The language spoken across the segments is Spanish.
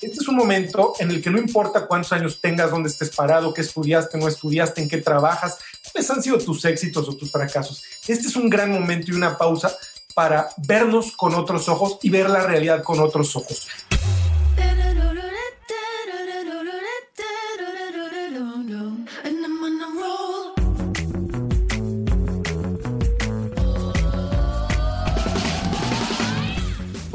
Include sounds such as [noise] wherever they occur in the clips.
Este es un momento en el que no importa cuántos años tengas, dónde estés parado, qué estudiaste, no estudiaste, en qué trabajas, cuáles han sido tus éxitos o tus fracasos. Este es un gran momento y una pausa para vernos con otros ojos y ver la realidad con otros ojos.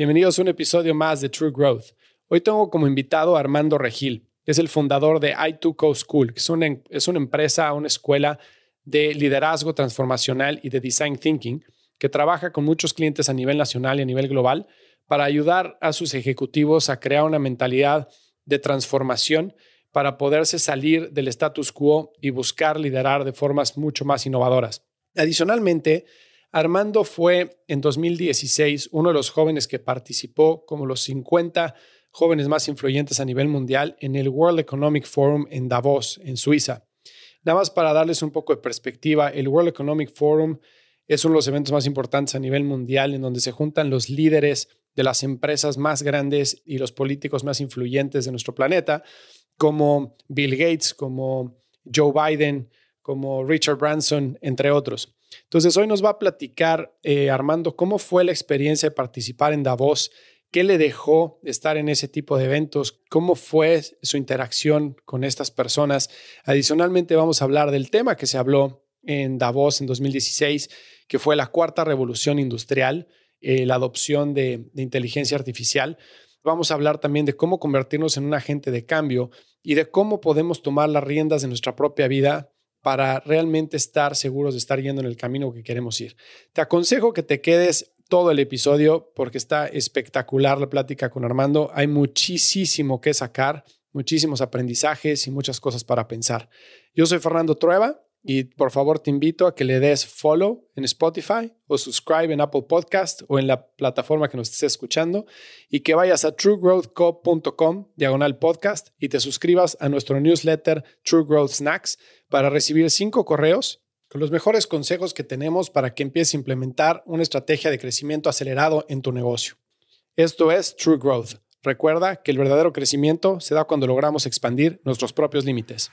Bienvenidos a un episodio más de True Growth. Hoy tengo como invitado a Armando Regil, que es el fundador de i2Co School, que es una, es una empresa, una escuela de liderazgo transformacional y de design thinking que trabaja con muchos clientes a nivel nacional y a nivel global para ayudar a sus ejecutivos a crear una mentalidad de transformación para poderse salir del status quo y buscar liderar de formas mucho más innovadoras. Adicionalmente, Armando fue en 2016 uno de los jóvenes que participó como los 50 jóvenes más influyentes a nivel mundial en el World Economic Forum en Davos, en Suiza. Nada más para darles un poco de perspectiva, el World Economic Forum es uno de los eventos más importantes a nivel mundial en donde se juntan los líderes de las empresas más grandes y los políticos más influyentes de nuestro planeta, como Bill Gates, como Joe Biden, como Richard Branson, entre otros. Entonces, hoy nos va a platicar eh, Armando cómo fue la experiencia de participar en Davos, qué le dejó estar en ese tipo de eventos, cómo fue su interacción con estas personas. Adicionalmente, vamos a hablar del tema que se habló en Davos en 2016, que fue la cuarta revolución industrial, eh, la adopción de, de inteligencia artificial. Vamos a hablar también de cómo convertirnos en un agente de cambio y de cómo podemos tomar las riendas de nuestra propia vida para realmente estar seguros de estar yendo en el camino que queremos ir. Te aconsejo que te quedes todo el episodio porque está espectacular la plática con Armando. Hay muchísimo que sacar, muchísimos aprendizajes y muchas cosas para pensar. Yo soy Fernando Trueba y por favor te invito a que le des follow en Spotify o subscribe en Apple Podcast o en la plataforma que nos estés escuchando y que vayas a truegrowthco.com diagonal podcast y te suscribas a nuestro newsletter True Growth Snacks para recibir cinco correos con los mejores consejos que tenemos para que empieces a implementar una estrategia de crecimiento acelerado en tu negocio. Esto es True Growth. Recuerda que el verdadero crecimiento se da cuando logramos expandir nuestros propios límites.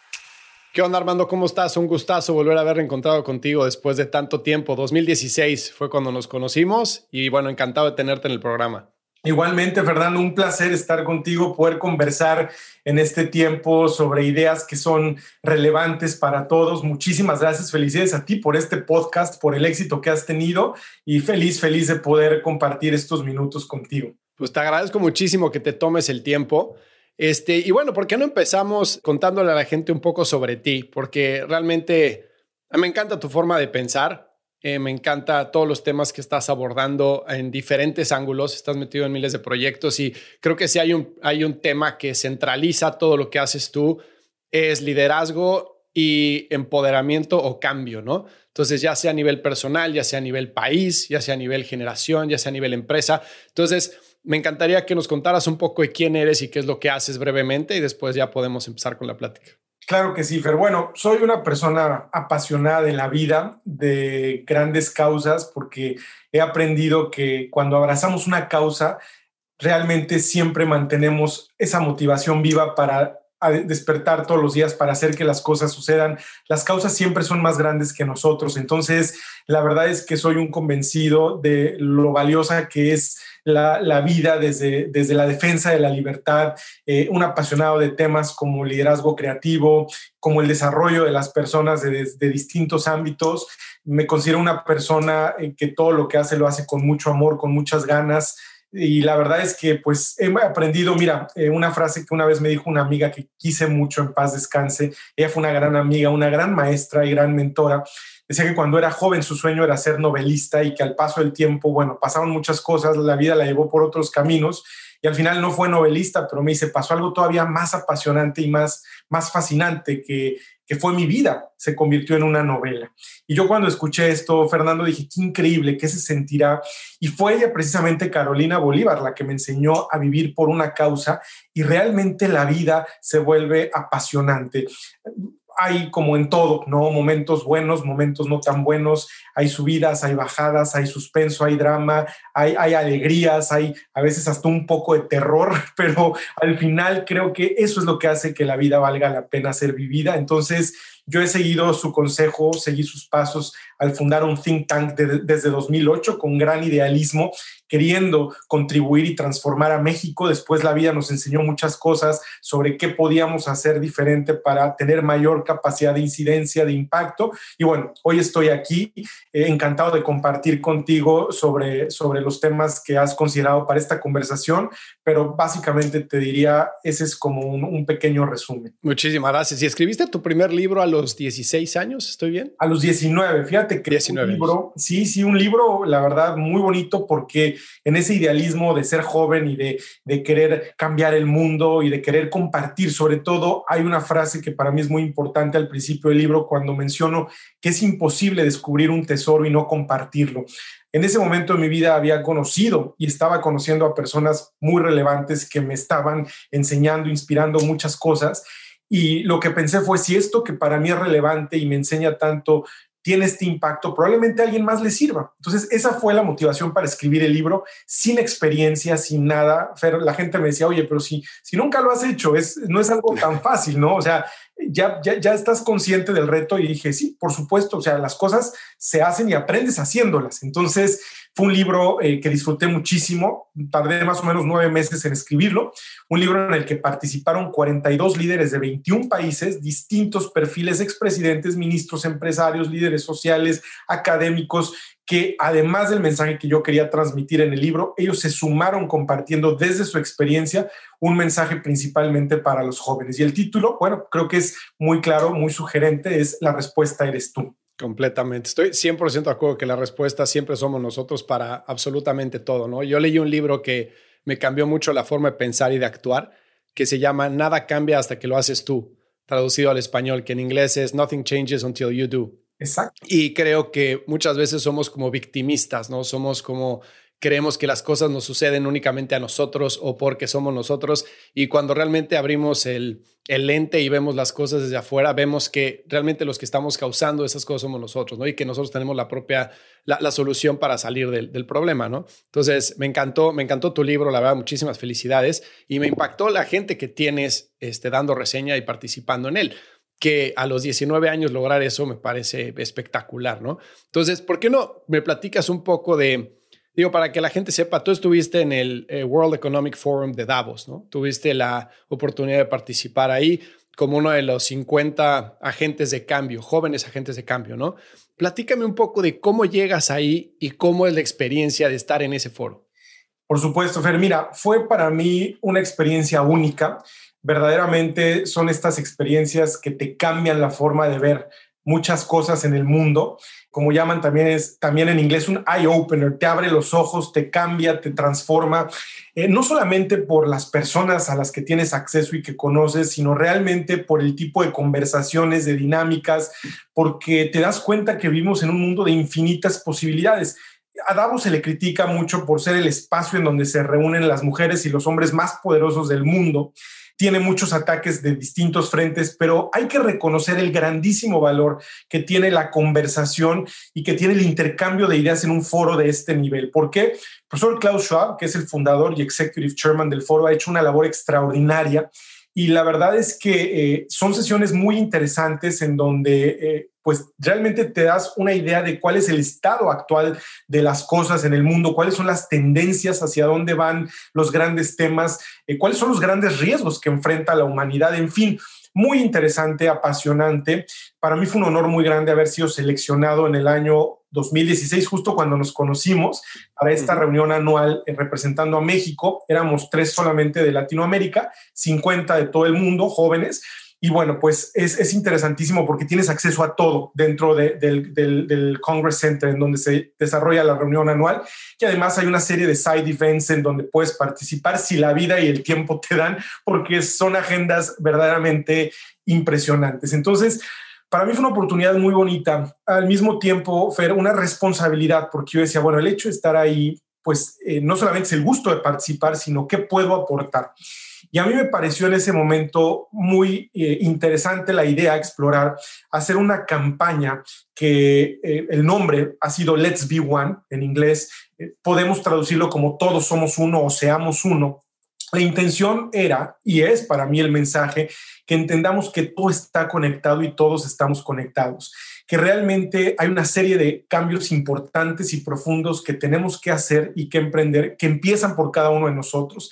¿Qué onda, Armando? ¿Cómo estás? Un gustazo volver a haber encontrado contigo después de tanto tiempo. 2016 fue cuando nos conocimos y bueno, encantado de tenerte en el programa. Igualmente, Fernando, un placer estar contigo, poder conversar en este tiempo sobre ideas que son relevantes para todos. Muchísimas gracias, felicidades a ti por este podcast, por el éxito que has tenido y feliz, feliz de poder compartir estos minutos contigo. Pues te agradezco muchísimo que te tomes el tiempo. Este, y bueno, ¿por qué no empezamos contándole a la gente un poco sobre ti? Porque realmente me encanta tu forma de pensar, eh, me encanta todos los temas que estás abordando en diferentes ángulos, estás metido en miles de proyectos y creo que si hay un, hay un tema que centraliza todo lo que haces tú, es liderazgo y empoderamiento o cambio, ¿no? Entonces, ya sea a nivel personal, ya sea a nivel país, ya sea a nivel generación, ya sea a nivel empresa. Entonces, me encantaría que nos contaras un poco de quién eres y qué es lo que haces brevemente y después ya podemos empezar con la plática. Claro que sí, Fer. Bueno, soy una persona apasionada de la vida, de grandes causas, porque he aprendido que cuando abrazamos una causa, realmente siempre mantenemos esa motivación viva para despertar todos los días para hacer que las cosas sucedan. Las causas siempre son más grandes que nosotros. Entonces, la verdad es que soy un convencido de lo valiosa que es la, vida desde, desde la defensa de la libertad, eh, un apasionado de temas como liderazgo creativo, como el desarrollo de las personas de, de distintos ámbitos. Me considero una persona eh, que todo lo que hace lo hace con mucho amor, con muchas ganas. Y la verdad es que pues he aprendido, mira, eh, una frase que una vez me dijo una amiga que quise mucho en paz descanse, ella fue una gran amiga, una gran maestra y gran mentora, decía que cuando era joven su sueño era ser novelista y que al paso del tiempo, bueno, pasaron muchas cosas, la vida la llevó por otros caminos y al final no fue novelista, pero me dice, pasó algo todavía más apasionante y más, más fascinante que que fue mi vida, se convirtió en una novela. Y yo cuando escuché esto, Fernando, dije, qué increíble, qué se sentirá. Y fue ella precisamente Carolina Bolívar la que me enseñó a vivir por una causa y realmente la vida se vuelve apasionante hay como en todo, ¿no? Momentos buenos, momentos no tan buenos, hay subidas, hay bajadas, hay suspenso, hay drama, hay, alegrías, hay a veces hasta un poco de terror, [laughs] pero al final creo que eso es lo que hace que la vida valga la pena ser vivida. Entonces, yo he seguido su consejo, seguí sus pasos al fundar un think tank desde 2008 con gran idealismo, queriendo contribuir y transformar a México. Después la vida nos enseñó muchas cosas sobre qué podíamos hacer diferente para tener mayor capacidad de incidencia, de impacto. Y bueno, hoy estoy aquí eh, encantado de compartir contigo sobre, sobre los temas que has considerado para esta conversación, pero básicamente te diría, ese es como un, un pequeño resumen. Muchísimas gracias. ¿Y escribiste tu primer libro a los 16 años? ¿Estoy bien? A los 19. Fíjate que 19 un libro, sí, sí, un libro, la verdad, muy bonito porque en ese idealismo de ser joven y de, de querer cambiar el mundo y de querer compartir, sobre todo, hay una frase que para mí es muy importante al principio del libro cuando menciono que es imposible descubrir un tesoro y no compartirlo. En ese momento de mi vida había conocido y estaba conociendo a personas muy relevantes que me estaban enseñando, inspirando muchas cosas. Y lo que pensé fue, si esto que para mí es relevante y me enseña tanto tiene este impacto, probablemente a alguien más le sirva. Entonces, esa fue la motivación para escribir el libro, sin experiencia, sin nada. la gente me decía, oye, pero si, si nunca lo has hecho, es, no es algo tan fácil, ¿no? O sea, ya, ya, ya estás consciente del reto y dije, sí, por supuesto, o sea, las cosas se hacen y aprendes haciéndolas. Entonces, fue un libro eh, que disfruté muchísimo, tardé más o menos nueve meses en escribirlo, un libro en el que participaron 42 líderes de 21 países, distintos perfiles, expresidentes, ministros, empresarios, líderes sociales, académicos, que además del mensaje que yo quería transmitir en el libro, ellos se sumaron compartiendo desde su experiencia un mensaje principalmente para los jóvenes. Y el título, bueno, creo que es muy claro, muy sugerente, es La respuesta eres tú. Completamente. Estoy 100% de acuerdo que la respuesta siempre somos nosotros para absolutamente todo, ¿no? Yo leí un libro que me cambió mucho la forma de pensar y de actuar, que se llama Nada cambia hasta que lo haces tú, traducido al español, que en inglés es Nothing changes until you do. Exacto. Y creo que muchas veces somos como victimistas, ¿no? Somos como creemos que las cosas nos suceden únicamente a nosotros o porque somos nosotros. Y cuando realmente abrimos el, el, lente y vemos las cosas desde afuera, vemos que realmente los que estamos causando esas cosas somos nosotros, ¿no? Y que nosotros tenemos la propia, la, solución para salir del, del, problema, ¿no? Entonces, me encantó, me encantó tu libro, la verdad, muchísimas felicidades. Y me impactó la gente que tienes este, dando reseña y participando en él que a los 19 años lograr eso me parece espectacular, ¿no? Entonces, ¿por qué no me platicas un poco de, Digo, para que la gente sepa, tú estuviste en el eh, World Economic Forum de Davos, ¿no? Tuviste la oportunidad de participar ahí como uno de los 50 agentes de cambio, jóvenes agentes de cambio, ¿no? Platícame un poco de cómo llegas ahí y cómo es la experiencia de estar en ese foro. Por supuesto, Fer. Mira, fue para mí una experiencia única. Verdaderamente son estas experiencias que te cambian la forma de ver muchas cosas en el mundo como llaman también es también en inglés un eye opener, te abre los ojos, te cambia, te transforma, eh, no solamente por las personas a las que tienes acceso y que conoces, sino realmente por el tipo de conversaciones, de dinámicas, porque te das cuenta que vivimos en un mundo de infinitas posibilidades. A Davos se le critica mucho por ser el espacio en donde se reúnen las mujeres y los hombres más poderosos del mundo tiene muchos ataques de distintos frentes, pero hay que reconocer el grandísimo valor que tiene la conversación y que tiene el intercambio de ideas en un foro de este nivel. ¿Por qué? El profesor Klaus Schwab, que es el fundador y executive chairman del foro, ha hecho una labor extraordinaria y la verdad es que eh, son sesiones muy interesantes en donde... Eh, pues realmente te das una idea de cuál es el estado actual de las cosas en el mundo, cuáles son las tendencias, hacia dónde van los grandes temas, eh, cuáles son los grandes riesgos que enfrenta la humanidad, en fin muy interesante, apasionante. Para mí fue un honor muy grande haber sido seleccionado en el año 2016, justo cuando nos conocimos para esta reunión anual eh, representando a México. Éramos tres solamente de Latinoamérica, 50 de todo el mundo, jóvenes. Y bueno, pues es, interesantísimo porque tienes acceso a todo dentro del, Congress Center, en donde se desarrolla la reunión anual. Y además hay una serie de side events en donde puedes participar si la vida y el tiempo te dan, porque son agendas verdaderamente impresionantes. Entonces, para mí fue una oportunidad muy bonita. Al mismo tiempo, fue una responsabilidad, porque yo decía, bueno, el hecho de estar ahí, pues eh, no solamente es el gusto de participar, sino qué puedo aportar. Y a mí me pareció en ese momento muy eh, interesante la idea de explorar, hacer una campaña que eh, el nombre ha sido Let's Be One en inglés. Eh, podemos traducirlo como todos somos uno o seamos uno. La intención era y es para mí el mensaje que entendamos que todo está conectado y todos estamos conectados, que realmente hay una serie de cambios importantes y profundos que tenemos que hacer y que emprender, que empiezan por cada uno de nosotros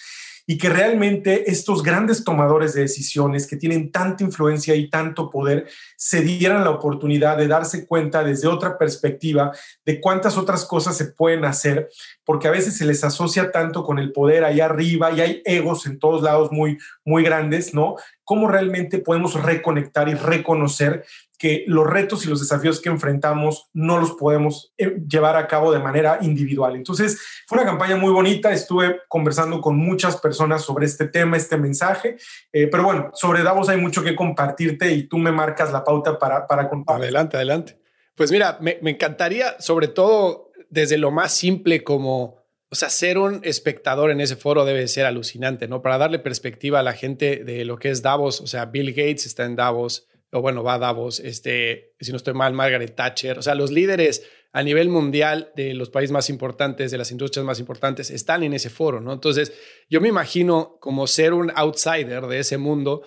y que realmente estos grandes tomadores de decisiones que tienen tanta influencia y tanto poder se dieran la oportunidad de darse cuenta desde otra perspectiva de cuántas otras cosas se pueden hacer, porque a veces se les asocia tanto con el poder allá arriba y hay egos en todos lados muy, muy grandes, ¿no? ¿Cómo realmente podemos reconectar y reconocer que los retos y los desafíos que enfrentamos no los podemos eh, llevar a cabo de manera individual. Entonces, fue una campaña muy bonita, estuve conversando con muchas personas sobre este tema, este mensaje, eh, pero bueno, sobre Davos hay mucho que compartirte y tú me marcas la pauta para, para contar. Adelante, adelante. Pues mira, me, me encantaría, sobre todo desde lo más simple como... O sea, ser un espectador en ese foro debe ser alucinante, ¿no? Para darle perspectiva a la gente de lo que es Davos, o sea, Bill Gates está en Davos, o bueno, va Davos, este, si no estoy mal, Margaret Thatcher, o sea, los líderes a nivel mundial de los países más importantes, de las industrias más importantes, están en ese foro, ¿no? Entonces, yo me imagino como ser un outsider de ese mundo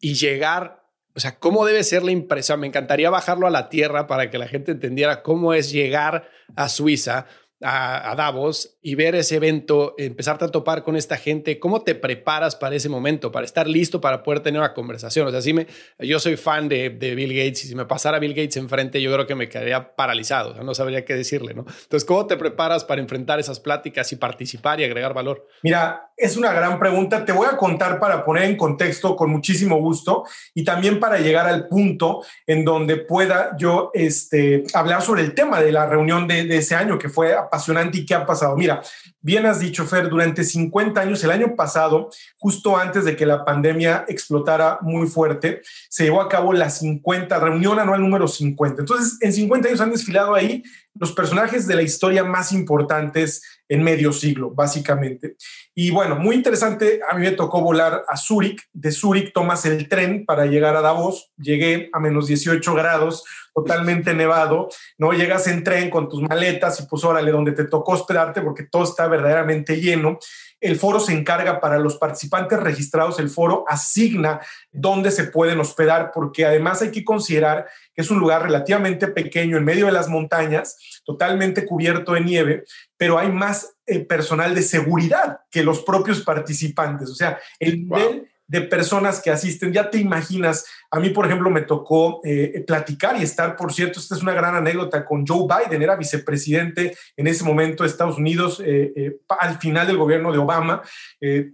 y llegar, o sea, cómo debe ser la impresión. Me encantaría bajarlo a la tierra para que la gente entendiera cómo es llegar a Suiza a, Davos y ver ese evento, empezarte a topar con esta gente, ¿cómo te preparas para ese momento, para estar listo para poder tener una conversación? O sea, me, yo soy fan de, Bill Gates y si me pasara Bill Gates enfrente, yo creo que me quedaría paralizado, no sabría qué decirle, ¿no? Entonces, ¿cómo te preparas para enfrentar esas pláticas y participar y agregar valor? Mira, es una gran pregunta. Te voy a contar para poner en contexto con muchísimo gusto y también para llegar al punto en donde pueda yo este, hablar sobre el tema de la reunión de, de ese año que fue apasionante y qué ha pasado. Mira, bien has dicho, Fer, durante 50 años, el año pasado, justo antes de que la pandemia explotara muy fuerte, se llevó a cabo la 50, reunión anual número 50. Entonces, en 50 años han desfilado ahí los personajes de la historia más importantes en medio siglo, básicamente. Y bueno, muy interesante, a mí me tocó volar a Zúrich, de Zúrich tomas el tren para llegar a Davos, llegué a menos 18 grados, totalmente nevado, ¿no? Llegas en tren con tus maletas y pues órale, donde te tocó hospedarte porque todo está verdaderamente lleno. El foro se encarga para los participantes registrados, el foro asigna dónde se pueden hospedar porque además hay que considerar que es un lugar relativamente pequeño en medio de las montañas, totalmente cubierto de nieve, pero hay más eh, personal de seguridad que los propios participantes. O sea, el nivel de personas que asisten. Ya te imaginas, a mí, por ejemplo, me tocó eh, platicar y estar, por cierto, esta es una gran anécdota con Joe Biden, era vicepresidente en ese momento de Estados Unidos, eh, eh, al final del gobierno de Obama.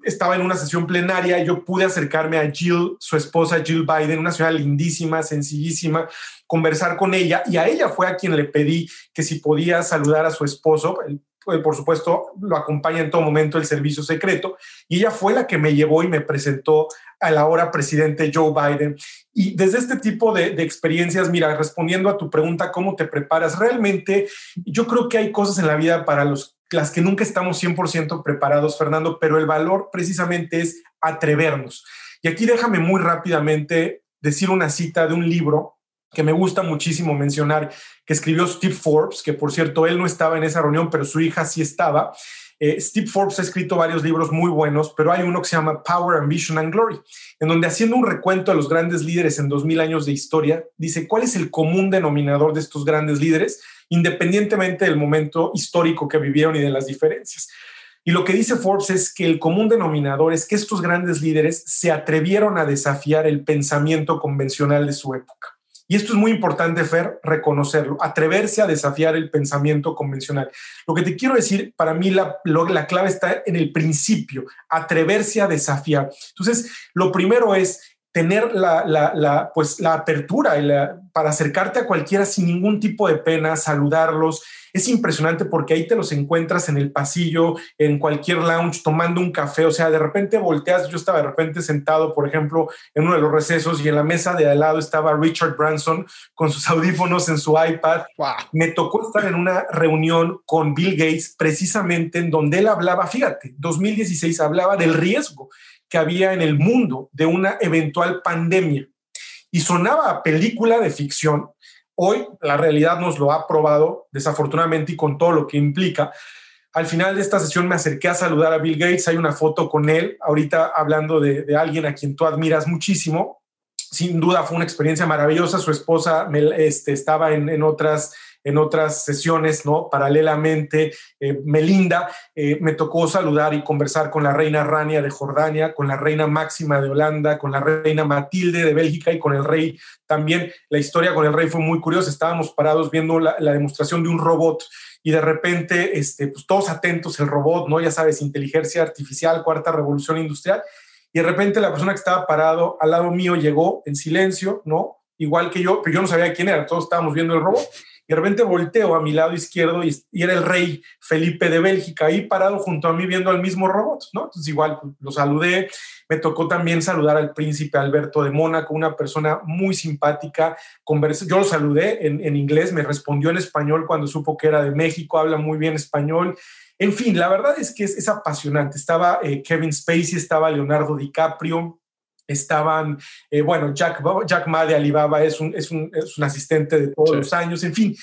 estaba en una sesión plenaria, y yo pude acercarme a Jill, su esposa Jill Biden, una señora lindísima, sencillísima, conversar con ella y a ella fue a quien le pedí que si podía saludar a su esposo, pues, por supuesto, lo acompaña en todo momento el servicio secreto, y ella fue la que me llevó y me presentó al ahora presidente Joe Biden. Y desde este tipo de, experiencias, mira, respondiendo a tu pregunta, ¿cómo te preparas? Realmente, yo creo que hay cosas en la vida para los, las que nunca estamos 100% preparados, Fernando, pero el valor precisamente es atrevernos. Y aquí déjame muy rápidamente decir una cita de un libro que me gusta muchísimo mencionar, que escribió Steve Forbes, que por cierto él no estaba en esa reunión, pero su hija sí estaba. Eh, Steve Forbes ha escrito varios libros muy buenos, pero hay uno que se llama Power, Ambition and Glory, en donde haciendo un recuento de los grandes líderes en 2000 años de historia, dice cuál es el común denominador de estos grandes líderes, independientemente del momento histórico que vivieron y de las diferencias. Y lo que dice Forbes es que el común denominador es que estos grandes líderes se atrevieron a desafiar el pensamiento convencional de su época. Y esto es muy importante, Fer, reconocerlo, atreverse a desafiar el pensamiento convencional. Lo que te quiero decir, para mí la, la clave está en el principio, atreverse a desafiar. Entonces, lo primero es tener la, la, pues, la apertura para acercarte a cualquiera sin ningún tipo de pena, saludarlos, es impresionante porque ahí te los encuentras en el pasillo, en cualquier lounge, tomando un café. O sea, de repente volteas. Yo estaba de repente sentado, por ejemplo, en uno de los recesos y en la mesa de al lado estaba Richard Branson con sus [laughs] audífonos en su iPad. Me tocó estar en una reunión con Bill Gates precisamente en donde él hablaba, fíjate, 2016 hablaba del riesgo que había en el mundo de una eventual pandemia. Y sonaba película de ficción, Hoy la realidad nos lo ha probado, desafortunadamente, y con todo lo que implica. Al final de esta sesión me acerqué a saludar a Bill Gates, hay una foto con él, ahorita hablando de, alguien a quien tú admiras muchísimo. Sin duda fue una experiencia maravillosa, su esposa este, estaba en, en otras en otras sesiones, ¿no? Paralelamente, eh, Melinda, eh, me tocó saludar y conversar con la reina Rania de Jordania, con la reina Máxima de Holanda, con la reina Matilde de Bélgica y con el rey también. La historia con el rey fue muy curiosa, estábamos parados viendo la, demostración de un robot y de repente, este, pues todos atentos, el robot, ¿no? Ya sabes, inteligencia artificial, cuarta revolución industrial. Y de repente la persona que estaba parado al lado mío llegó en silencio, ¿no? Igual que yo, pero yo no sabía quién era, todos estábamos viendo el robot de repente volteo a mi lado izquierdo y, era el rey Felipe de Bélgica ahí parado junto a mí viendo al mismo robot, ¿no? Entonces igual lo saludé, me tocó también saludar al príncipe Alberto de Mónaco, una persona muy simpática, yo lo saludé en, inglés, me respondió en español cuando supo que era de México, habla muy bien español. En fin, la verdad es que es, apasionante. Estaba eh, Kevin Spacey, estaba Leonardo DiCaprio, estaban, eh, bueno, Jack, Jack Ma de Alibaba es un, es un, es un asistente de todos los años, en fin,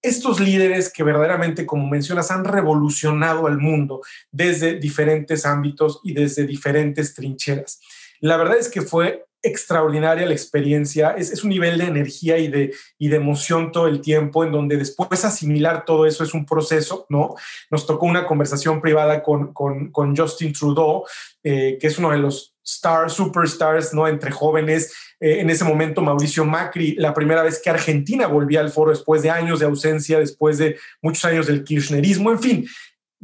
estos líderes que verdaderamente, como mencionas, han revolucionado al mundo desde diferentes ámbitos y desde diferentes trincheras. La verdad es que fue extraordinaria la experiencia, es, es, un nivel de energía y de, y de emoción todo el tiempo, en donde después asimilar todo eso es un proceso, ¿no? Nos tocó una conversación privada con, con, con Justin Trudeau, eh, que es uno de los stars, superstars, ¿no? Entre jóvenes. Eh, en ese momento, Mauricio Macri, la primera vez que Argentina volvía al foro después de años de ausencia, después de muchos años del kirchnerismo, en fin.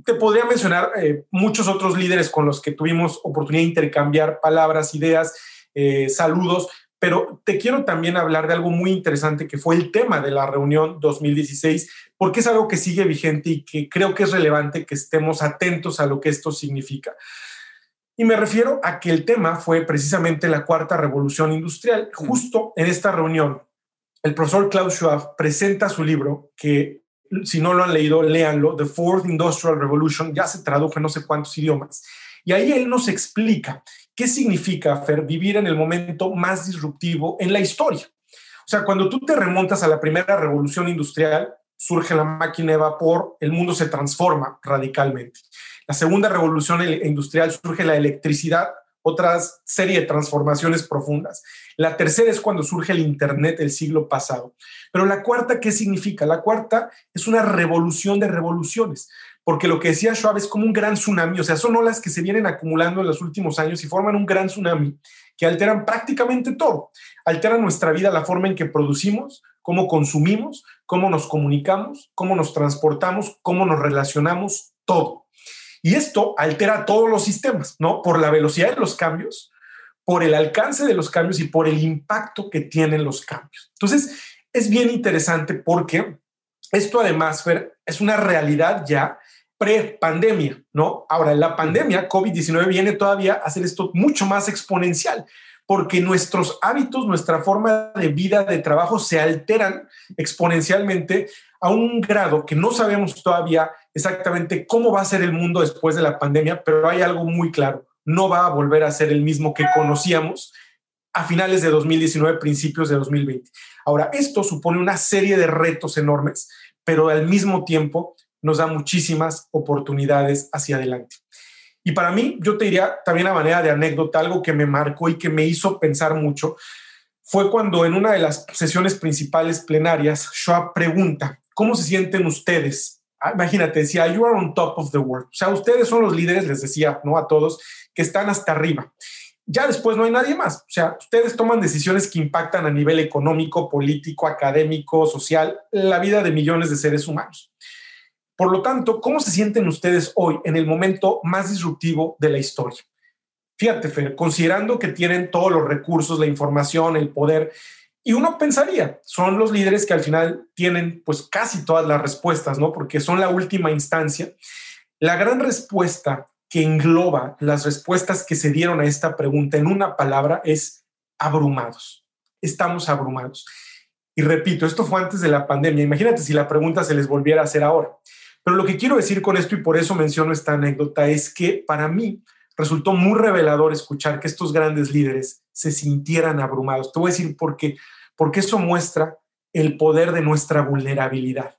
Te podría mencionar eh, muchos otros líderes con los que tuvimos oportunidad de intercambiar palabras, ideas, eh, saludos, pero te quiero también hablar de algo muy interesante que fue el tema de la reunión 2016, porque es algo que sigue vigente y que creo que es relevante que estemos atentos a lo que esto significa. Y me refiero a que el tema fue precisamente la cuarta revolución industrial. Justo en esta reunión, el profesor Klaus Schwab presenta su libro que si no lo han leído, léanlo, The Fourth Industrial Revolution, ya se tradujo en no sé cuántos idiomas. Y ahí él nos explica qué significa, Fer, vivir en el momento más disruptivo en la historia. O sea, cuando tú te remontas a la primera revolución industrial, surge la máquina de vapor, el mundo se transforma radicalmente. La segunda revolución industrial surge la electricidad, otra serie de transformaciones profundas. La tercera es cuando surge el Internet el siglo pasado. Pero la cuarta, ¿qué significa? La cuarta es una revolución de revoluciones, porque lo que decía Schwab es como un gran tsunami, o sea, son olas que se vienen acumulando en los últimos años y forman un gran tsunami que alteran prácticamente todo. Alteran nuestra vida, la forma en que producimos, cómo consumimos, cómo nos comunicamos, cómo nos transportamos, cómo nos relacionamos, todo. Y esto altera todos los sistemas, ¿no? Por la velocidad de los cambios, por el alcance de los cambios y por el impacto que tienen los cambios. Entonces, es bien interesante porque esto además, Fer, es una realidad ya pre-pandemia, ¿no? Ahora, la pandemia, COVID-19, viene todavía a hacer esto mucho más exponencial, porque nuestros hábitos, nuestra forma de vida, de trabajo se alteran exponencialmente a un grado que no sabemos todavía exactamente cómo va a ser el mundo después de la pandemia, pero hay algo muy claro, no va a volver a ser el mismo que conocíamos a finales de 2019, principios de 2020. Ahora, esto supone una serie de retos enormes, pero al mismo tiempo nos da muchísimas oportunidades hacia adelante. Y para mí, yo te diría también a manera de anécdota, algo que me marcó y que me hizo pensar mucho, fue cuando en una de las sesiones principales plenarias, Schwab pregunta, ¿cómo se sienten ustedes? Ah, imagínate, decía, you are on top of the world. O sea, ustedes son los líderes, les decía, ¿no? A todos, que están hasta arriba. Ya después no hay nadie más. O sea, ustedes toman decisiones que impactan a nivel económico, político, académico, social, la vida de millones de seres humanos. Por lo tanto, ¿cómo se sienten ustedes hoy en el momento más disruptivo de la historia? Fíjate, Fer, considerando que tienen todos los recursos, la información, el poder, y uno pensaría, son los líderes que al final tienen pues casi todas las respuestas, ¿no? Porque son la última instancia. La gran respuesta que engloba las respuestas que se dieron a esta pregunta en una palabra es abrumados. Estamos abrumados. Y repito, esto fue antes de la pandemia. Imagínate si la pregunta se les volviera a hacer ahora. Pero lo que quiero decir con esto, y por eso menciono esta anécdota, es que para mí resultó muy revelador escuchar que estos grandes líderes se sintieran abrumados. Te voy a decir por qué. Porque eso muestra el poder de nuestra vulnerabilidad.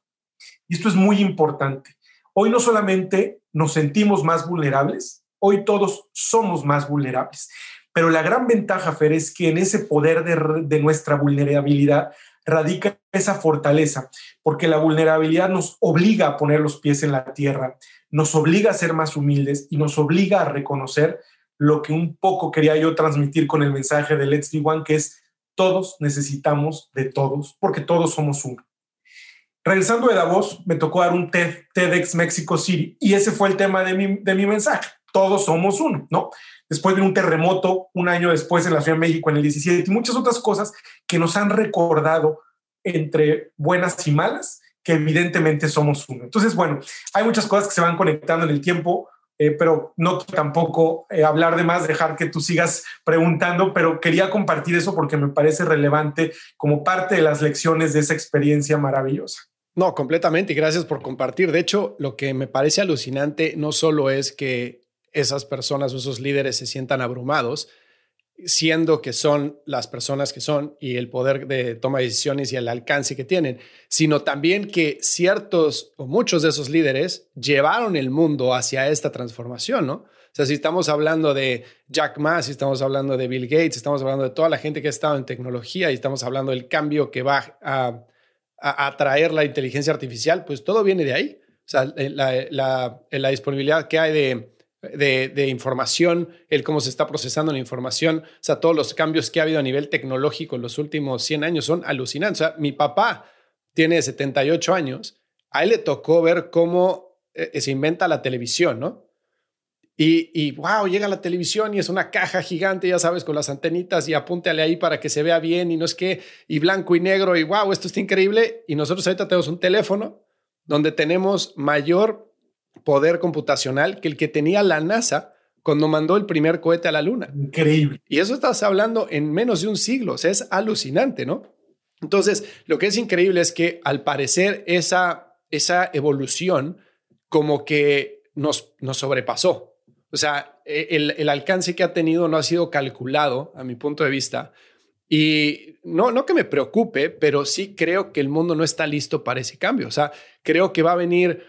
Y esto es muy importante. Hoy no solamente nos sentimos más vulnerables, hoy todos somos más vulnerables. Pero la gran ventaja, Fer, es que en ese poder de, de nuestra vulnerabilidad radica esa fortaleza, porque la vulnerabilidad nos obliga a poner los pies en la tierra, nos obliga a ser más humildes y nos obliga a reconocer lo que un poco quería yo transmitir con el mensaje de Let's Be One, que es todos necesitamos de todos, porque todos somos uno. Regresando de Davos, me tocó dar un TED, TEDx Mexico City y ese fue el tema de mi, de mi mensaje. Todos somos uno, ¿no? Después de un terremoto, un año después en la Ciudad de México en el 17 y muchas otras cosas que nos han recordado entre buenas y malas, que evidentemente somos uno. Entonces, bueno, hay muchas cosas que se van conectando en el tiempo, eh, pero no tampoco eh, hablar de más, dejar que tú sigas preguntando, pero quería compartir eso porque me parece relevante como parte de las lecciones de esa experiencia maravillosa. No, completamente. Y gracias por compartir. De hecho, lo que me parece alucinante no solo es que esas personas o esos líderes se sientan abrumados, siendo que son las personas que son y el poder de toma de decisiones y el alcance que tienen, sino también que ciertos o muchos de esos líderes llevaron el mundo hacia esta transformación, ¿no? O sea, si estamos hablando de Jack Ma, si estamos hablando de Bill Gates, estamos hablando de toda la gente que ha estado en tecnología y estamos hablando del cambio que va a, a, traer la inteligencia artificial, pues todo viene de ahí. O sea, la, la disponibilidad que hay de de, información, el cómo se está procesando la información, o sea, todos los cambios que ha habido a nivel tecnológico en los últimos 100 años son alucinantes. O sea, mi papá tiene 78 años, a él le tocó ver cómo eh, se inventa la televisión, ¿no? Y, y, wow, llega la televisión y es una caja gigante, ya sabes, con las antenitas y apúntale ahí para que se vea bien y no es que, y blanco y negro y wow, esto está increíble. Y nosotros ahorita tenemos un teléfono donde tenemos mayor poder computacional que el que tenía la NASA cuando mandó el primer cohete a la Luna. Increíble. Y eso estás hablando en menos de un siglo, o sea, es alucinante, ¿no? Entonces, lo que es increíble es que al parecer esa, esa evolución como que nos, nos sobrepasó. O sea, e, el, el, alcance que ha tenido no ha sido calculado, a mi punto de vista. Y no, no que me preocupe, pero sí creo que el mundo no está listo para ese cambio. O sea, creo que va a venir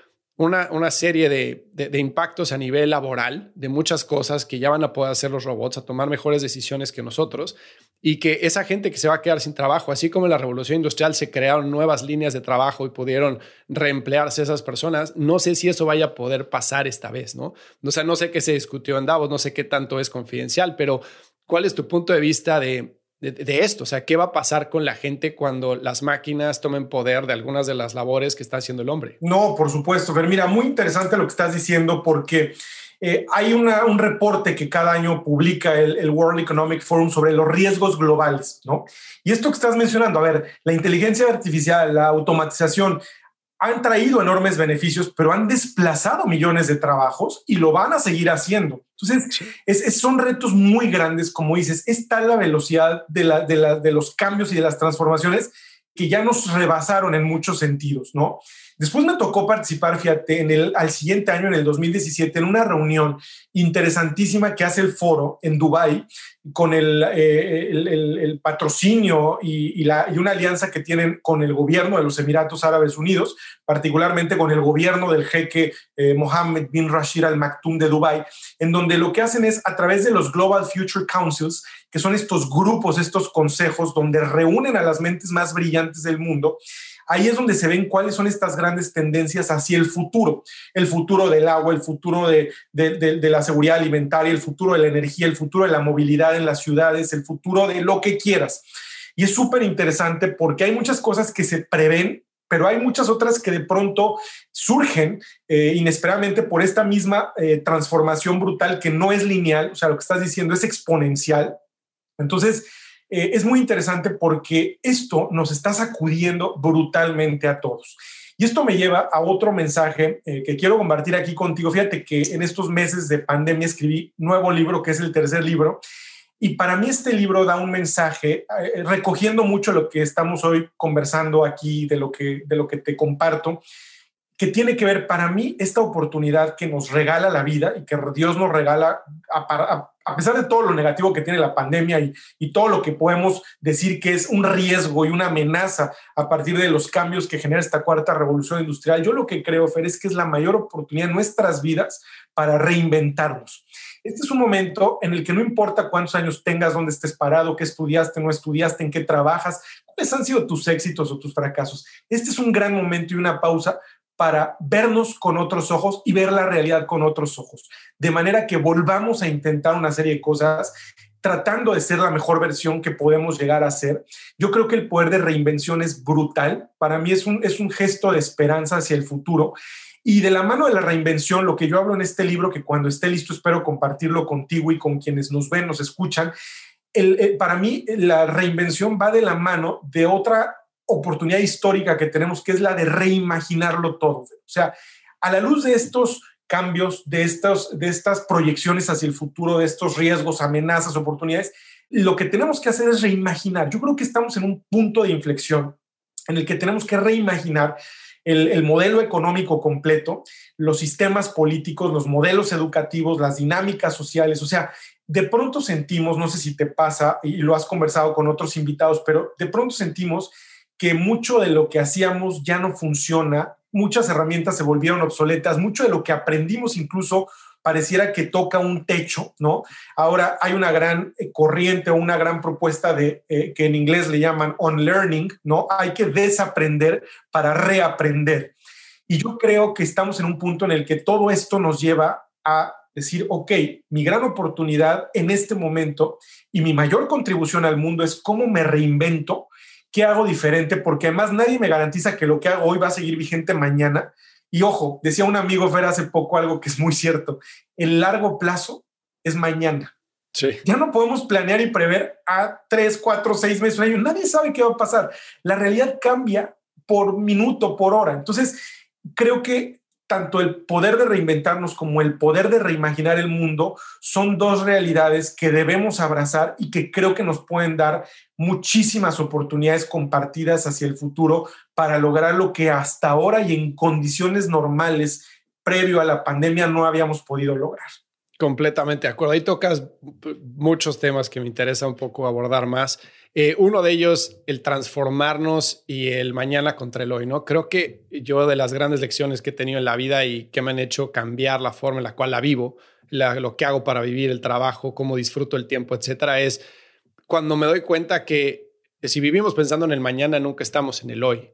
una, serie de, impactos a nivel laboral, de muchas cosas que ya van a poder hacer los robots, a tomar mejores decisiones que nosotros, y que esa gente que se va a quedar sin trabajo, así como en la revolución industrial se crearon nuevas líneas de trabajo y pudieron reemplearse esas personas, no sé si eso vaya a poder pasar esta vez, ¿no? O sea, no sé qué se discutió en Davos, no sé qué tanto es confidencial, pero ¿cuál es tu punto de vista de de, esto. O sea, ¿qué va a pasar con la gente cuando las máquinas tomen poder de algunas de las labores que está haciendo el hombre? No, por supuesto. Pero mira, muy interesante lo que estás diciendo porque eh, hay un reporte que cada año publica el, el, World Economic Forum sobre los riesgos globales, ¿no? Y esto que estás mencionando, a ver, la inteligencia artificial, la automatización, han traído enormes beneficios, pero han desplazado millones de trabajos y lo van a seguir haciendo. Entonces, es, son retos muy grandes, como dices, es tal la velocidad de, la, de, de los cambios y de las transformaciones que ya nos rebasaron en muchos sentidos, ¿no? Después me tocó participar, fíjate, en el, al siguiente año, en el 2017, en una reunión interesantísima que hace el foro en Dubái con el, eh, el, patrocinio y, la, y, una alianza que tienen con el gobierno de los Emiratos Árabes Unidos, particularmente con el gobierno del jeque eh, Mohammed bin Rashid Al Maktoum de Dubái, en donde lo que hacen es a través de los Global Future Councils, que son estos grupos, estos consejos donde reúnen a las mentes más brillantes del mundo, ahí es donde se ven cuáles son estas grandes tendencias hacia el futuro, el futuro del agua, el futuro de, la seguridad alimentaria, el futuro de la energía, el futuro de la movilidad en las ciudades, el futuro de lo que quieras. Y es súper interesante porque hay muchas cosas que se prevén pero hay muchas otras que de pronto surgen eh, inesperadamente por esta misma eh, transformación brutal que no es lineal, o sea, lo que estás diciendo es exponencial. Entonces, eh, es muy interesante porque esto nos está sacudiendo brutalmente a todos. Y esto me lleva a otro mensaje eh, que quiero compartir aquí contigo. Fíjate que en estos meses de pandemia escribí nuevo libro, que es el tercer libro. Y para mí este libro da un mensaje, eh, recogiendo mucho lo que estamos hoy conversando aquí, de lo que, de lo que te comparto, que tiene que ver para mí esta oportunidad que nos regala la vida y que Dios nos regala a, a pesar de todo lo negativo que tiene la pandemia y, y, todo lo que podemos decir que es un riesgo y una amenaza a partir de los cambios que genera esta cuarta revolución industrial, yo lo que creo, Fer, es que es la mayor oportunidad en nuestras vidas para reinventarnos. Este es un momento en el que no importa cuántos años tengas, dónde estés parado, qué estudiaste, no estudiaste, en qué trabajas, cuáles han sido tus éxitos o tus fracasos. Este es un gran momento y una pausa para vernos con otros ojos y ver la realidad con otros ojos. De manera que volvamos a intentar una serie de cosas tratando de ser la mejor versión que podemos llegar a ser. Yo creo que el poder de reinvención es brutal. Para mí es un, es un gesto de esperanza hacia el futuro. Y de la mano de la reinvención, lo que yo hablo en este libro, que cuando esté listo espero compartirlo contigo y con quienes nos ven, nos escuchan, el, para mí la reinvención va de la mano de otra oportunidad histórica que tenemos, que es la de reimaginarlo todo. O sea, a la luz de estos cambios, de, estos, de estas proyecciones hacia el futuro, de estos riesgos, amenazas, oportunidades, lo que tenemos que hacer es reimaginar. Yo creo que estamos en un punto de inflexión en el que tenemos que reimaginar el, el, modelo económico completo, los sistemas políticos, los modelos educativos, las dinámicas sociales. O sea, de pronto sentimos, no sé si te pasa y lo has conversado con otros invitados, pero de pronto sentimos que mucho de lo que hacíamos ya no funciona, muchas herramientas se volvieron obsoletas, mucho de lo que aprendimos incluso pareciera que toca un techo, ¿no? Ahora hay una gran eh, corriente o una gran propuesta de eh, que en inglés le llaman on learning, ¿no? Hay que desaprender para reaprender. Y yo creo que estamos en un punto en el que todo esto nos lleva a decir, ok, mi gran oportunidad en este momento y mi mayor contribución al mundo es cómo me reinvento ¿Qué hago diferente? Porque además nadie me garantiza que lo que hago hoy va a seguir vigente mañana. Y ojo, decía un amigo Fer hace poco algo que es muy cierto. El largo plazo es mañana. Sí. Ya no podemos planear y prever a tres, cuatro, seis meses, un año. Nadie sabe qué va a pasar. La realidad cambia por minuto, por hora. Entonces, creo que tanto el poder de reinventarnos como el poder de reimaginar el mundo son dos realidades que debemos abrazar y que creo que nos pueden dar muchísimas oportunidades compartidas hacia el futuro para lograr lo que hasta ahora y en condiciones normales previo a la pandemia no habíamos podido lograr. Completamente de acuerdo. Ahí tocas muchos temas que me interesa un poco abordar más. Eh, uno de ellos, el transformarnos y el mañana contra el hoy, ¿no? Creo que yo de las grandes lecciones que he tenido en la vida y que me han hecho cambiar la forma en la cual la vivo, lo que hago para vivir, el trabajo, cómo disfruto el tiempo, etcétera, es cuando me doy cuenta que si vivimos pensando en el mañana, nunca estamos en el hoy.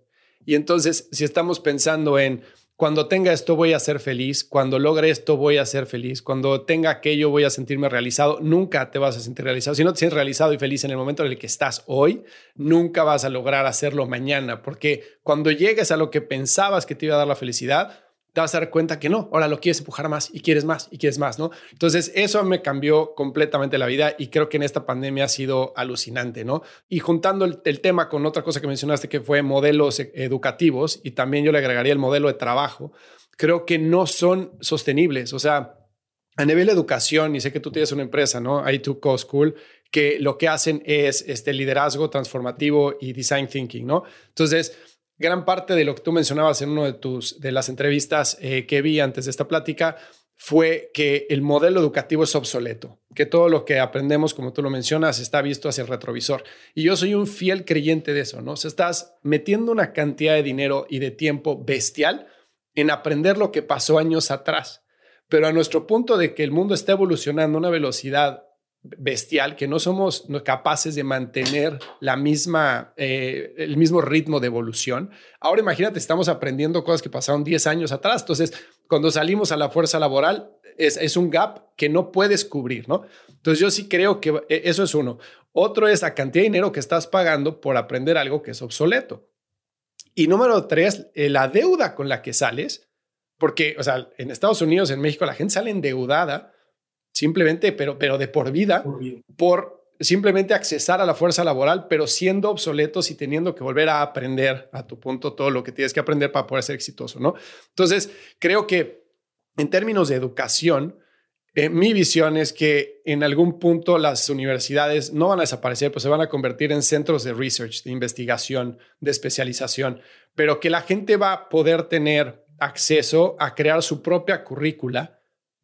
Y entonces, si estamos pensando en cuando tenga esto voy a ser feliz, cuando logre esto voy a ser feliz, cuando tenga aquello voy a sentirme realizado, nunca te vas a sentir realizado. Si no te sientes realizado y feliz en el momento en el que estás hoy, nunca vas a lograr hacerlo mañana, porque cuando llegues a lo que pensabas que te iba a dar la felicidad, te vas a dar cuenta que no, ahora lo quieres empujar más y quieres más y quieres más, ¿no? Entonces, eso me cambió completamente la vida y creo que en esta pandemia ha sido alucinante, ¿no? Y juntando el, tema con otra cosa que mencionaste que fue modelos e, educativos y también yo le agregaría el modelo de trabajo, creo que no son sostenibles, o sea, a nivel de educación, y sé que tú tienes una empresa, ¿no? I2Co School, que lo que hacen es este liderazgo transformativo y design thinking, ¿no? Entonces, gran parte de lo que tú mencionabas en una de tus de las entrevistas eh, que vi antes de esta plática fue que el modelo educativo es obsoleto, que todo lo que aprendemos, como tú lo mencionas, está visto hacia el retrovisor. Y yo soy un fiel creyente de eso, ¿no? O estás metiendo una cantidad de dinero y de tiempo bestial en aprender lo que pasó años atrás. Pero a nuestro punto de que el mundo está evolucionando a una velocidad bestial que no somos capaces de mantener la misma, eh, el mismo ritmo de evolución. Ahora imagínate, estamos aprendiendo cosas que pasaron 10 años atrás. Entonces, cuando salimos a la fuerza laboral, es, es, un gap que no puedes cubrir, ¿no? Entonces, yo sí creo que eh, eso es uno. Otro es la cantidad de dinero que estás pagando por aprender algo que es obsoleto. Y número tres, eh, la deuda con la que sales, porque, o sea, en Estados Unidos, en México, la gente sale endeudada simplemente, pero, pero de por vida, por, simplemente accesar a la fuerza laboral, pero siendo obsoletos y teniendo que volver a aprender a tu punto todo lo que tienes que aprender para poder ser exitoso, ¿no? Entonces, creo que en términos de educación, eh, mi visión es que en algún punto las universidades no van a desaparecer, pues se van a convertir en centros de research, de investigación, de especialización, pero que la gente va a poder tener acceso a crear su propia currícula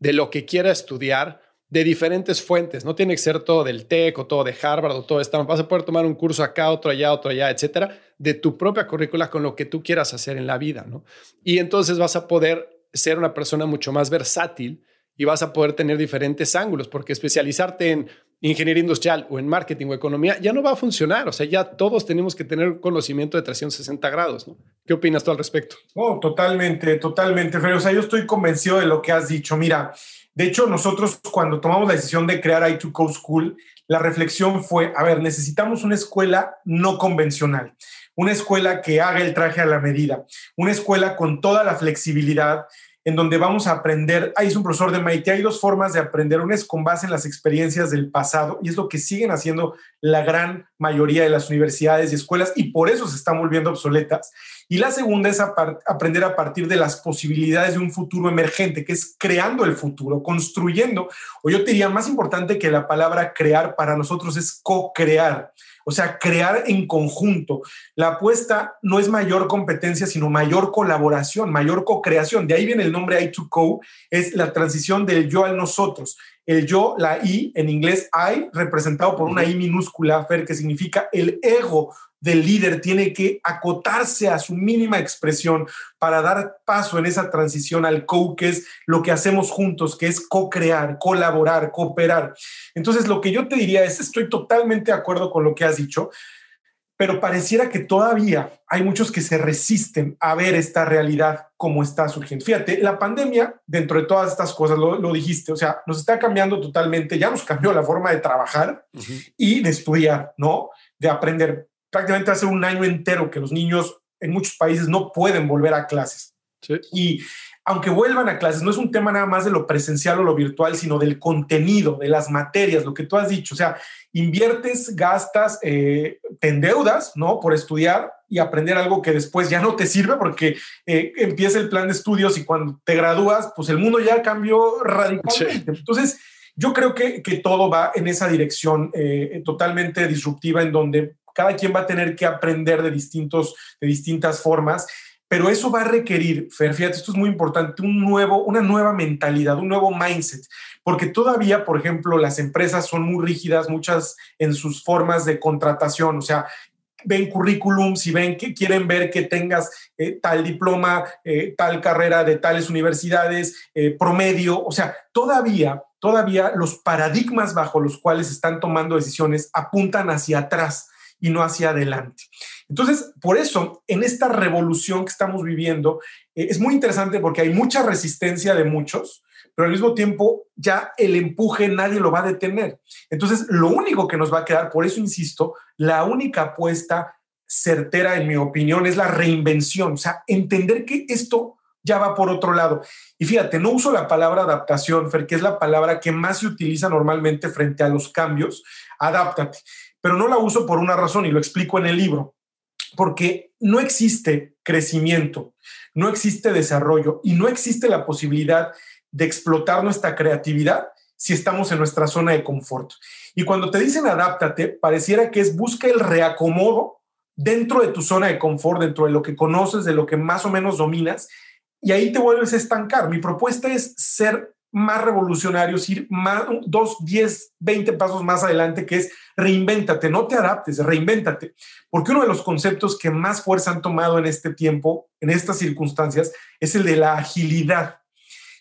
de lo que quiera estudiar de diferentes fuentes. No tiene que ser todo del TEC o todo de Harvard o todo esto. Vas a poder tomar un curso acá, otro allá, otro allá, etcétera, de tu propia currícula con lo que tú quieras hacer en la vida, ¿no? Y entonces vas a poder ser una persona mucho más versátil y vas a poder tener diferentes ángulos, porque especializarte en ingeniería industrial o en marketing o economía ya no va a funcionar. O sea, ya todos tenemos que tener conocimiento de 360 grados, ¿no? ¿Qué opinas tú al respecto? Oh, totalmente, totalmente, Fer. O sea, yo estoy convencido de lo que has dicho. Mira, de hecho, nosotros cuando tomamos la decisión de crear i2Co School, la reflexión fue, a ver, necesitamos una escuela no convencional, una escuela que haga el traje a la medida, una escuela con toda la flexibilidad en donde vamos a aprender. Ahí es un profesor de MIT. Hay dos formas de aprender. Una es con base en las experiencias del pasado y es lo que siguen haciendo la gran mayoría de las universidades y escuelas y por eso se están volviendo obsoletas. Y la segunda es aprender a partir de las posibilidades de un futuro emergente, que es creando el futuro, construyendo. O yo diría, más importante que la palabra crear para nosotros es co-crear. O sea, crear en conjunto. La apuesta no es mayor competencia, sino mayor colaboración, mayor co-creación. De ahí viene el nombre I2Co, es la transición del yo al nosotros. El yo, la I, en inglés I, representado por una I minúscula, Fer, que significa el ego del líder tiene que acotarse a su mínima expresión para dar paso en esa transición al co, que es lo que hacemos juntos, que es co-crear, colaborar, cooperar. Entonces, lo que yo te diría es, estoy totalmente de acuerdo con lo que has dicho, pero pareciera que todavía hay muchos que se resisten a ver esta realidad como está surgiendo. Fíjate, la pandemia, dentro de todas estas cosas, lo, dijiste, o sea, nos está cambiando totalmente, ya nos cambió la forma de trabajar y de estudiar, ¿no? De aprender prácticamente hace un año entero que los niños en muchos países no pueden volver a clases. Y aunque vuelvan a clases, no es un tema nada más de lo presencial o lo virtual, sino del contenido, de las materias, lo que tú has dicho. O sea, inviertes, gastas, eh, te endeudas, ¿no? Por estudiar y aprender algo que después ya no te sirve porque eh, empieza el plan de estudios y cuando te gradúas, pues el mundo ya cambió radicalmente. Entonces, yo creo que, que, todo va en esa dirección eh, totalmente disruptiva en donde cada quien va a tener que aprender de, distintos, de distintas formas, pero eso va a requerir, Fer, fíjate, esto es muy importante, un nuevo, una nueva mentalidad, un nuevo mindset, porque todavía, por ejemplo, las empresas son muy rígidas, muchas en sus formas de contratación, o sea, ven currículums y ven que quieren ver que tengas eh, tal diploma, eh, tal carrera de tales universidades, eh, promedio, o sea, todavía, todavía los paradigmas bajo los cuales están tomando decisiones apuntan hacia atrás y no hacia adelante. Entonces, por eso, en esta revolución que estamos viviendo, eh, es muy interesante porque hay mucha resistencia de muchos, pero al mismo tiempo ya el empuje nadie lo va a detener. Entonces, lo único que nos va a quedar, por eso insisto, la única apuesta certera, en mi opinión, es la reinvención, o sea, entender que esto ya va por otro lado. Y fíjate, no uso la palabra adaptación, Fer, que es la palabra que más se utiliza normalmente frente a los cambios. Adáptate pero no la uso por una razón y lo explico en el libro, porque no existe crecimiento, no existe desarrollo y no existe la posibilidad de explotar nuestra creatividad si estamos en nuestra zona de confort. Y cuando te dicen adáptate, pareciera que es busca el reacomodo dentro de tu zona de confort, dentro de lo que conoces, de lo que más o menos dominas, y ahí te vuelves a estancar. Mi propuesta es ser más revolucionarios, ir más, dos, diez, veinte pasos más adelante, que es reinvéntate, no te adaptes, reinvéntate. Porque uno de los conceptos que más fuerza han tomado en este tiempo, en estas circunstancias, es el de la agilidad.